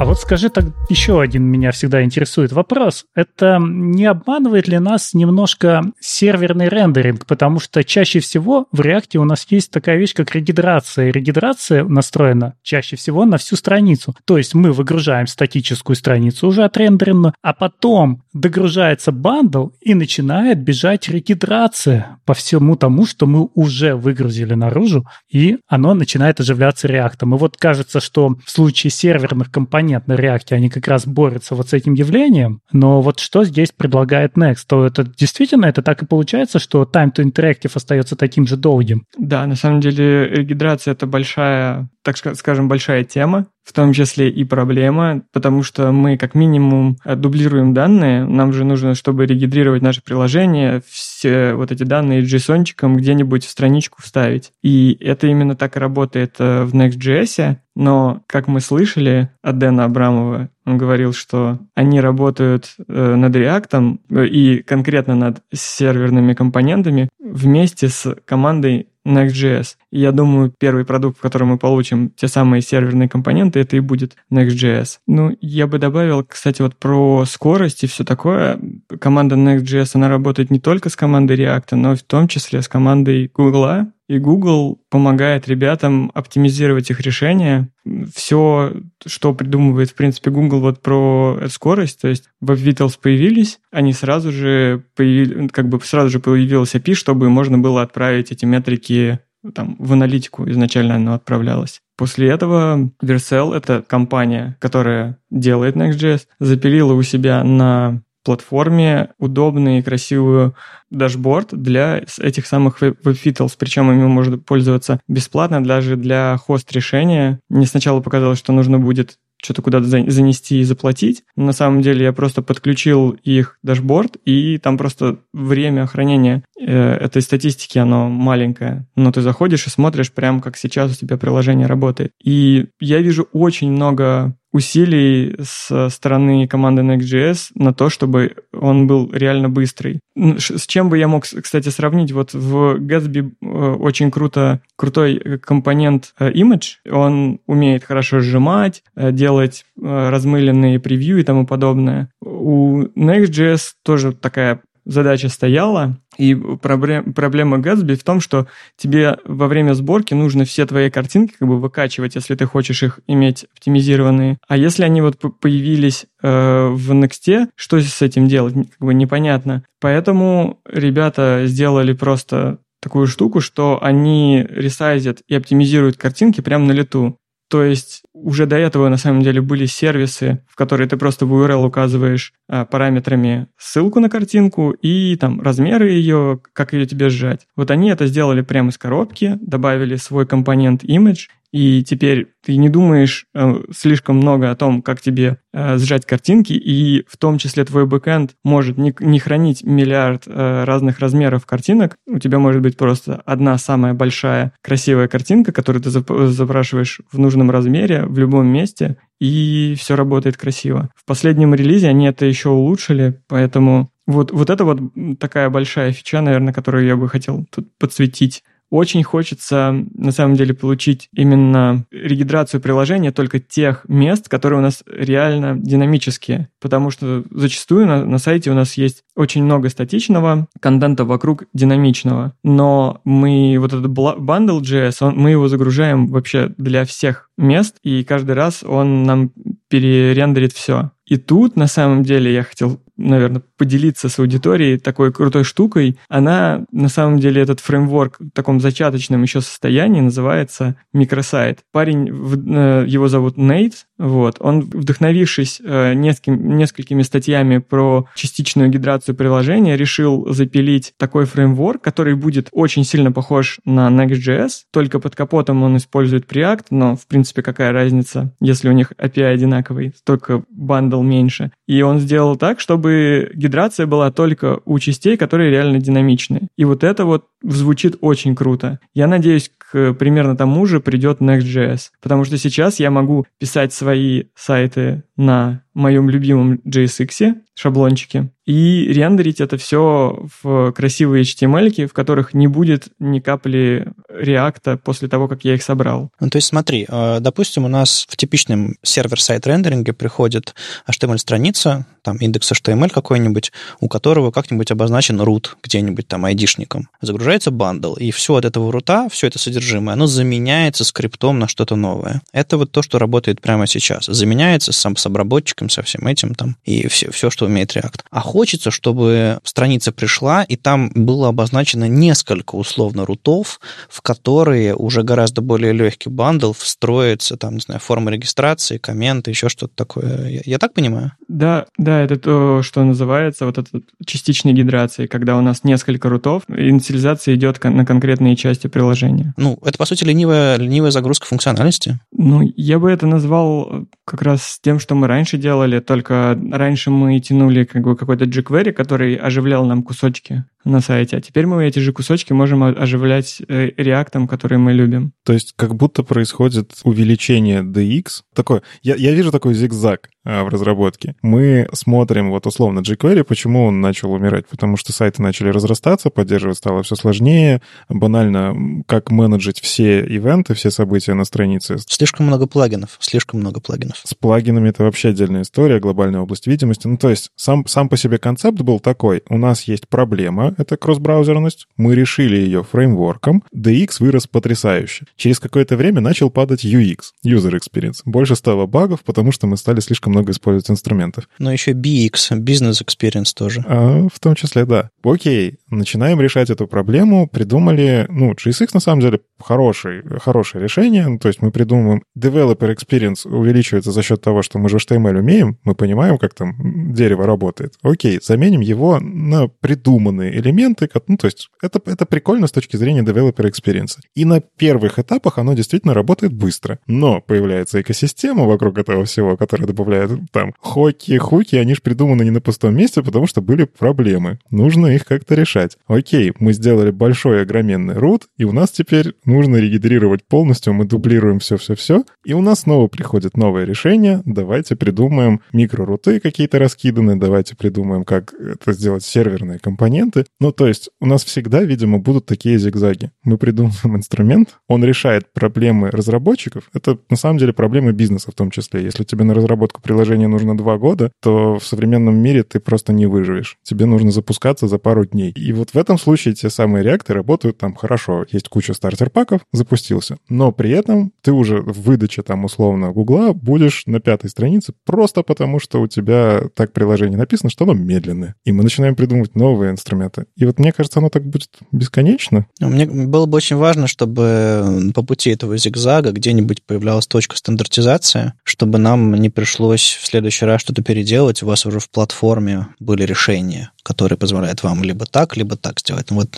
А вот скажи так еще один меня всегда интересует вопрос. Это не обманывает ли нас немножко серверный рендеринг? Потому что чаще всего в React у нас есть такая вещь, как регидрация. И регидрация настроена чаще всего на всю страницу. То есть мы выгружаем статическую страницу уже отрендеренную, а потом догружается бандл и начинает бежать регидрация по всему тому, что мы уже выгрузили наружу, и оно начинает оживляться реактом. И вот кажется, что в случае серверных компонентов на React, они как раз борются вот с этим явлением, но вот что здесь предлагает Next, то это действительно это так и получается, что time to interactive остается таким же долгим. Да, на самом деле регидрация — это большая, так скажем, большая тема, в том числе и проблема, потому что мы как минимум э, дублируем данные. Нам же нужно, чтобы регидрировать наше приложение, все вот эти данные json где-нибудь в страничку вставить. И это именно так и работает э, в Next.js, но, как мы слышали от Дэна Абрамова, он говорил, что они работают э, над React и конкретно над серверными компонентами вместе с командой Next.js. Я думаю, первый продукт, в котором мы получим те самые серверные компоненты, это и будет Next.js. Ну, я бы добавил, кстати, вот про скорость и все такое. Команда Next.js, она работает не только с командой React, но в том числе с командой Google, и Google помогает ребятам оптимизировать их решения. Все, что придумывает, в принципе, Google вот про скорость, то есть WebVitals появились, они сразу же появились, как бы сразу же появилась API, чтобы можно было отправить эти метрики там, в аналитику изначально оно отправлялось. После этого Vercel, это компания, которая делает Next.js, запилила у себя на платформе удобный и красивую дашборд для этих самых Web Vitals, причем ими можно пользоваться бесплатно даже для хост-решения. Мне сначала показалось, что нужно будет что-то куда-то занести и заплатить. На самом деле я просто подключил их дашборд, и там просто время хранения э, этой статистики, оно маленькое. Но ты заходишь и смотришь прям, как сейчас у тебя приложение работает. И я вижу очень много усилий с стороны команды Next.js на то, чтобы он был реально быстрый. С чем бы я мог, кстати, сравнить? Вот в Gatsby э, очень круто, крутой компонент э, image, он умеет хорошо сжимать, э, делать размыленные превью и тому подобное. У Next.js тоже такая задача стояла, и проблем, проблема Gatsby в том, что тебе во время сборки нужно все твои картинки как бы выкачивать, если ты хочешь их иметь оптимизированные. А если они вот появились э, в Next, что с этим делать, как бы непонятно. Поэтому ребята сделали просто такую штуку, что они ресайзят и оптимизируют картинки прямо на лету. То есть уже до этого на самом деле были сервисы, в которые ты просто в URL указываешь а, параметрами ссылку на картинку и там размеры ее, как ее тебе сжать. Вот они это сделали прямо из коробки, добавили свой компонент image, и теперь ты не думаешь э, слишком много о том, как тебе э, сжать картинки, и в том числе твой бэкэнд может не, не хранить миллиард э, разных размеров картинок. У тебя может быть просто одна самая большая красивая картинка, которую ты запрашиваешь в нужном размере в любом месте, и все работает красиво. В последнем релизе они это еще улучшили, поэтому вот, вот это вот такая большая фича, наверное, которую я бы хотел тут подсветить. Очень хочется, на самом деле, получить именно регидрацию приложения только тех мест, которые у нас реально динамические. Потому что зачастую на, на сайте у нас есть очень много статичного контента вокруг динамичного. Но мы вот этот bundle JS, он, мы его загружаем вообще для всех мест, и каждый раз он нам перерендерит все. И тут, на самом деле, я хотел, наверное, поделиться с аудиторией такой крутой штукой. Она, на самом деле, этот фреймворк в таком зачаточном еще состоянии называется микросайт. Парень, э, его зовут Нейт, вот, он, вдохновившись э, несколькими, несколькими статьями про частичную гидрацию приложения, решил запилить такой фреймворк, который будет очень сильно похож на Next.js, только под капотом он использует Preact, но, в принципе, какая разница, если у них API одинаковый, только бандл меньше. И он сделал так, чтобы гидрация была только у частей, которые реально динамичны. И вот это вот звучит очень круто. Я надеюсь, к примерно тому же придет Next.js, потому что сейчас я могу писать свои сайты на моем любимом JSX, шаблончике, и рендерить это все в красивые HTML, в которых не будет ни капли реакта после того, как я их собрал. Ну, то есть смотри, э, допустим, у нас в типичном server-side рендеринге приходит HTML-страница, там index HTML какой-нибудь, у которого как-нибудь обозначен root где-нибудь там айдишником. Загружается бандл, и все от этого рута, все это содержимое, оно заменяется скриптом на что-то новое. Это вот то, что работает прямо сейчас. Заменяется сам, обработчиками, со всем этим там, и все, все, что умеет React. А хочется, чтобы страница пришла, и там было обозначено несколько условно рутов, в которые уже гораздо более легкий бандл встроится, там, не знаю, форма регистрации, комменты, еще что-то такое. Я, я так понимаю? Да, да, это то, что называется вот эта частичной гидрацией, когда у нас несколько рутов, инициализация идет на конкретные части приложения. Ну, это, по сути, ленивая, ленивая загрузка функциональности. Ну, я бы это назвал как раз тем, что мы раньше делали, только раньше мы тянули как бы какой-то jQuery, который оживлял нам кусочки на сайте, а теперь мы эти же кусочки можем оживлять э, реактом, который мы любим. То есть как будто происходит увеличение DX. Такое, я, я вижу такой зигзаг в разработке. Мы смотрим вот условно jQuery, почему он начал умирать? Потому что сайты начали разрастаться, поддерживать стало все сложнее, банально как менеджить все ивенты, все события на странице. Слишком много плагинов, слишком много плагинов. С плагинами это вообще отдельная история, глобальная область видимости. Ну, то есть сам, сам по себе концепт был такой. У нас есть проблема, это кросс-браузерность. Мы решили ее фреймворком. DX вырос потрясающе. Через какое-то время начал падать UX, User Experience. Больше стало багов, потому что мы стали слишком много использовать инструментов. Но еще BX, Business Experience тоже. А, в том числе, да. Окей, начинаем решать эту проблему. Придумали, ну, JSX на самом деле хороший, хорошее решение. Ну, то есть мы придумываем Developer Experience увеличивается за счет того, что мы же HTML умеем, мы понимаем, как там дерево работает. Окей, заменим его на придуманные элементы. Ну, то есть это, это прикольно с точки зрения Developer Experience. И на первых этапах оно действительно работает быстро. Но появляется экосистема вокруг этого всего, которая добавляет там хоки, хуки, они же придуманы не на пустом месте, потому что были проблемы. Нужно их как-то решать. Окей, мы сделали большой огроменный root, и у нас теперь нужно регидрировать полностью, мы дублируем все-все-все, и у нас снова приходит новое решение, давайте придумаем микроруты какие-то раскиданы, давайте придумаем, как это сделать серверные компоненты. Ну, то есть у нас всегда, видимо, будут такие зигзаги. Мы придумываем инструмент, он решает проблемы разработчиков. Это на самом деле проблемы бизнеса в том числе. Если тебе на разработку приложения нужно два года, то в современном мире ты просто не выживешь. Тебе нужно запускаться за пару дней. И вот в этом случае те самые реакты работают там хорошо. Есть куча стартер-паков, запустился. Но при этом ты уже в выдаче там условно Гугла будешь на пятой странице просто потому, что у тебя так приложение написано, что оно медленное. И мы начинаем придумывать новые инструменты. И вот мне кажется, оно так будет бесконечно. Мне было бы очень важно, чтобы по пути этого зигзага где-нибудь появлялась точка стандартизации, чтобы нам не пришлось в следующий раз что-то переделать, у вас уже в платформе были решения который позволяет вам либо так, либо так сделать. Ну, вот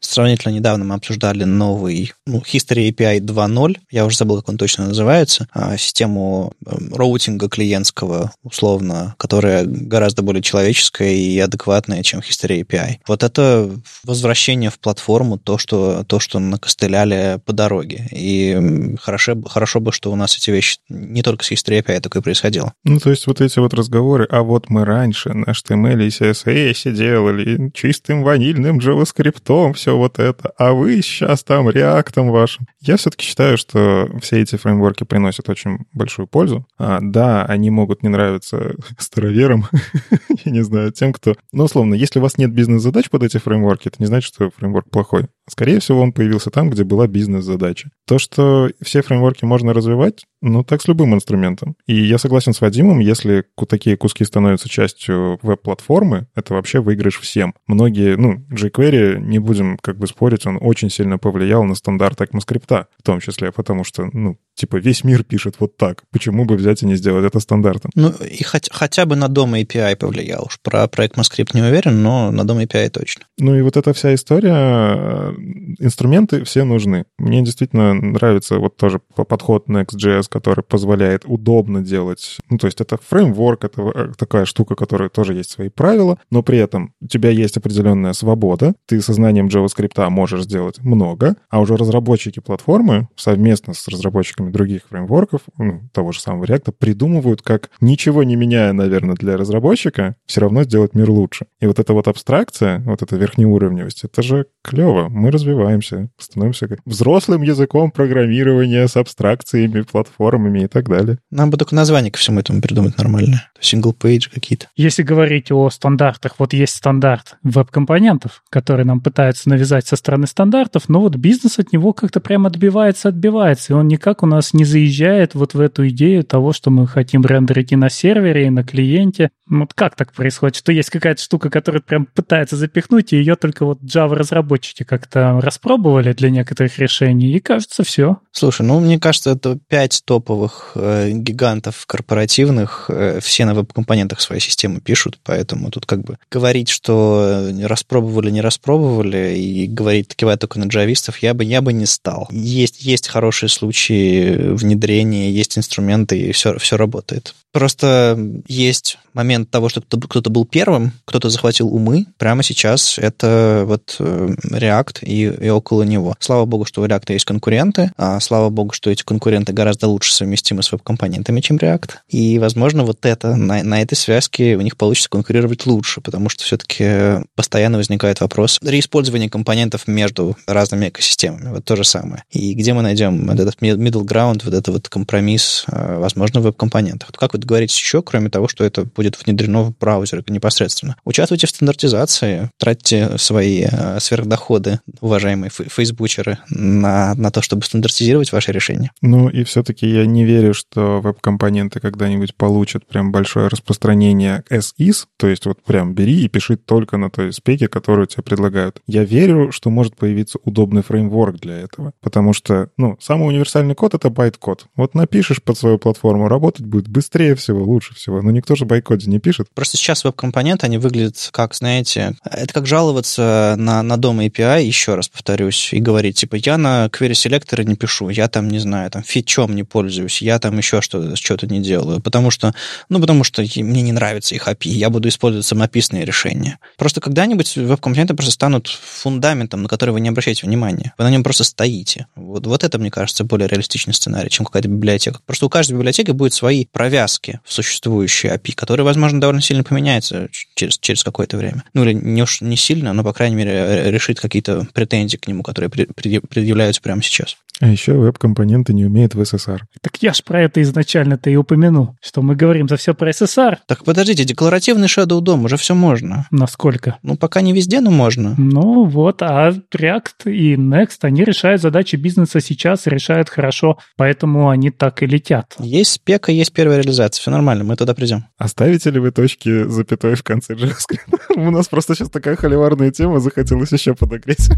сравнительно недавно мы обсуждали новый ну, History API 2.0, я уже забыл, как он точно называется, а, систему эм, роутинга клиентского, условно, которая гораздо более человеческая и адекватная, чем History API. Вот это возвращение в платформу, то, что, то, что накостыляли по дороге. И хорошо, хорошо бы, что у нас эти вещи не только с History API такое происходило. Ну, то есть вот эти вот разговоры, а вот мы раньше на HTML и CSS делали, чистым ванильным JavaScript, все вот это, а вы сейчас там реактом вашим. Я все-таки считаю, что все эти фреймворки приносят очень большую пользу. А, да, они могут не нравиться староверам, я не знаю, тем, кто... Ну, условно, если у вас нет бизнес-задач под эти фреймворки, это не значит, что фреймворк плохой. Скорее всего, он появился там, где была бизнес-задача. То, что все фреймворки можно развивать, ну, так с любым инструментом. И я согласен с Вадимом, если такие куски становятся частью веб-платформы, это вообще выигрыш всем. Многие, ну, jQuery, не будем как бы спорить, он очень сильно повлиял на стандарт ECMAScript, в том числе, потому что, ну, типа весь мир пишет вот так. Почему бы взять и не сделать это стандартом? Ну, и хоть, хотя бы на дом API повлиял. Уж про проект ECMAScript не уверен, но на дом API точно. Ну и вот эта вся история, инструменты все нужны. Мне действительно нравится вот тоже подход Next.js, который позволяет удобно делать. Ну, то есть это фреймворк, это э, такая штука, которая тоже есть свои правила, но при этом у тебя есть определенная свобода, ты со знанием JavaScript можешь сделать много, а уже разработчики платформы совместно с разработчиками других фреймворков, ну, того же самого React, придумывают, как ничего не меняя, наверное, для разработчика, все равно сделать мир лучше. И вот эта вот абстракция, вот эта верхнеуровневость, это же клево. Мы развиваемся, становимся взрослым языком программирования с абстракциями, платформами и так далее. Нам бы только название ко всему этому придумать нормально. Single page какие-то. Если говорить о стандартах, вот есть стандарт веб-компонентов, которые нам пытаются навязать со стороны стандартов, но вот бизнес от него как-то прям отбивается, отбивается, и он никак у нас не заезжает вот в эту идею того, что мы хотим рендерить и на сервере, и на клиенте. Вот как так происходит, что есть какая-то штука, которая прям пытается запихнуть, и ее только вот Java-разработчики как-то распробовали для некоторых решений, и кажется, все. Слушай, ну, мне кажется, это пять топовых э, гигантов корпоративных, э, все на веб-компонентах своей системы пишут, поэтому тут как бы говорить, что распробовали, не распробовали, и говорить, кивать только на джавистов, я бы, я бы не стал. Есть, есть хорошие случаи внедрения, есть инструменты, и все, все работает. Просто есть момент того, что кто-то был первым, кто-то захватил умы. Прямо сейчас это вот э, React и, и около него. Слава богу, что у React есть конкуренты, а слава богу, что эти конкуренты гораздо лучше совместимы с веб-компонентами, чем React. И, возможно, вот это, на, на этой связке у них получится конкурировать лучше, потому что все-таки постоянно возникает вопрос реиспользования компонентов между разными экосистемами. Вот то же самое. И где мы найдем этот middle ground, вот этот вот компромисс, э, возможно, в веб-компонентах. Как вы говорить еще, кроме того, что это будет внедрено в браузер непосредственно. Участвуйте в стандартизации, тратьте свои э, сверхдоходы, уважаемые фейсбучеры, на, на то, чтобы стандартизировать ваши решения. Ну и все-таки я не верю, что веб-компоненты когда-нибудь получат прям большое распространение as is, то есть вот прям бери и пиши только на той спеке, которую тебе предлагают. Я верю, что может появиться удобный фреймворк для этого, потому что, ну, самый универсальный код — это байт-код. Вот напишешь под свою платформу, работать будет быстрее всего, лучше всего. Но никто же байкоде не пишет. Просто сейчас веб-компоненты, они выглядят как, знаете, это как жаловаться на, на дом API, еще раз повторюсь, и говорить, типа, я на query селекторы не пишу, я там, не знаю, там, фичом не пользуюсь, я там еще что-то что не делаю, потому что, ну, потому что мне не нравится их API, я буду использовать самописные решения. Просто когда-нибудь веб-компоненты просто станут фундаментом, на который вы не обращаете внимания. Вы на нем просто стоите. Вот, вот это, мне кажется, более реалистичный сценарий, чем какая-то библиотека. Просто у каждой библиотеки будет свои провязки в существующие API, которые, возможно, довольно сильно поменяются через, через какое-то время. Ну, или не уж не сильно, но, по крайней мере, решит какие-то претензии к нему, которые предъявляются прямо сейчас. А еще веб-компоненты не умеют в SSR. Так я ж про это изначально-то и упомянул, что мы говорим за все про SSR. Так подождите, декларативный Shadow DOM уже все можно. Насколько? Ну, пока не везде, но можно. Ну вот, а React и Next, они решают задачи бизнеса сейчас, решают хорошо, поэтому они так и летят. Есть спека, есть первая реализация, все нормально, мы туда придем. Оставите ли вы точки запятой в конце JavaScript? У нас просто сейчас такая холиварная тема, захотелось еще подогреть.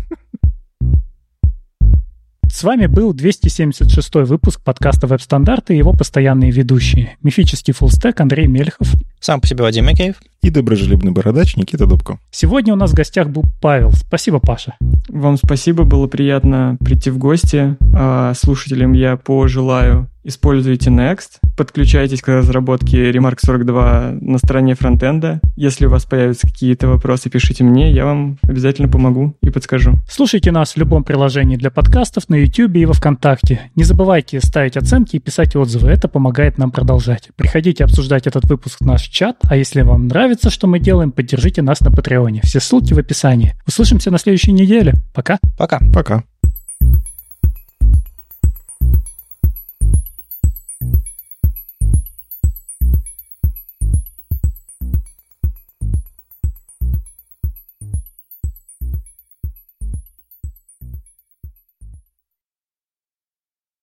С вами был 276 выпуск подкаста «Веб-стандарты» и его постоянные ведущие. Мифический фуллстек Андрей Мельхов. Сам по себе Вадим Макеев. И доброжелюбный бородач Никита Дубко. Сегодня у нас в гостях был Павел. Спасибо, Паша. Вам спасибо, было приятно прийти в гости. А слушателям я пожелаю используйте Next, подключайтесь к разработке Remark 42 на стороне фронтенда. Если у вас появятся какие-то вопросы, пишите мне, я вам обязательно помогу и подскажу. Слушайте нас в любом приложении для подкастов, на YouTube и во Вконтакте. Не забывайте ставить оценки и писать отзывы, это помогает нам продолжать. Приходите обсуждать этот выпуск в наш чат, а если вам нравится, что мы делаем, поддержите нас на Патреоне. Все ссылки в описании. Услышимся на следующей неделе. Пока. Пока. Пока.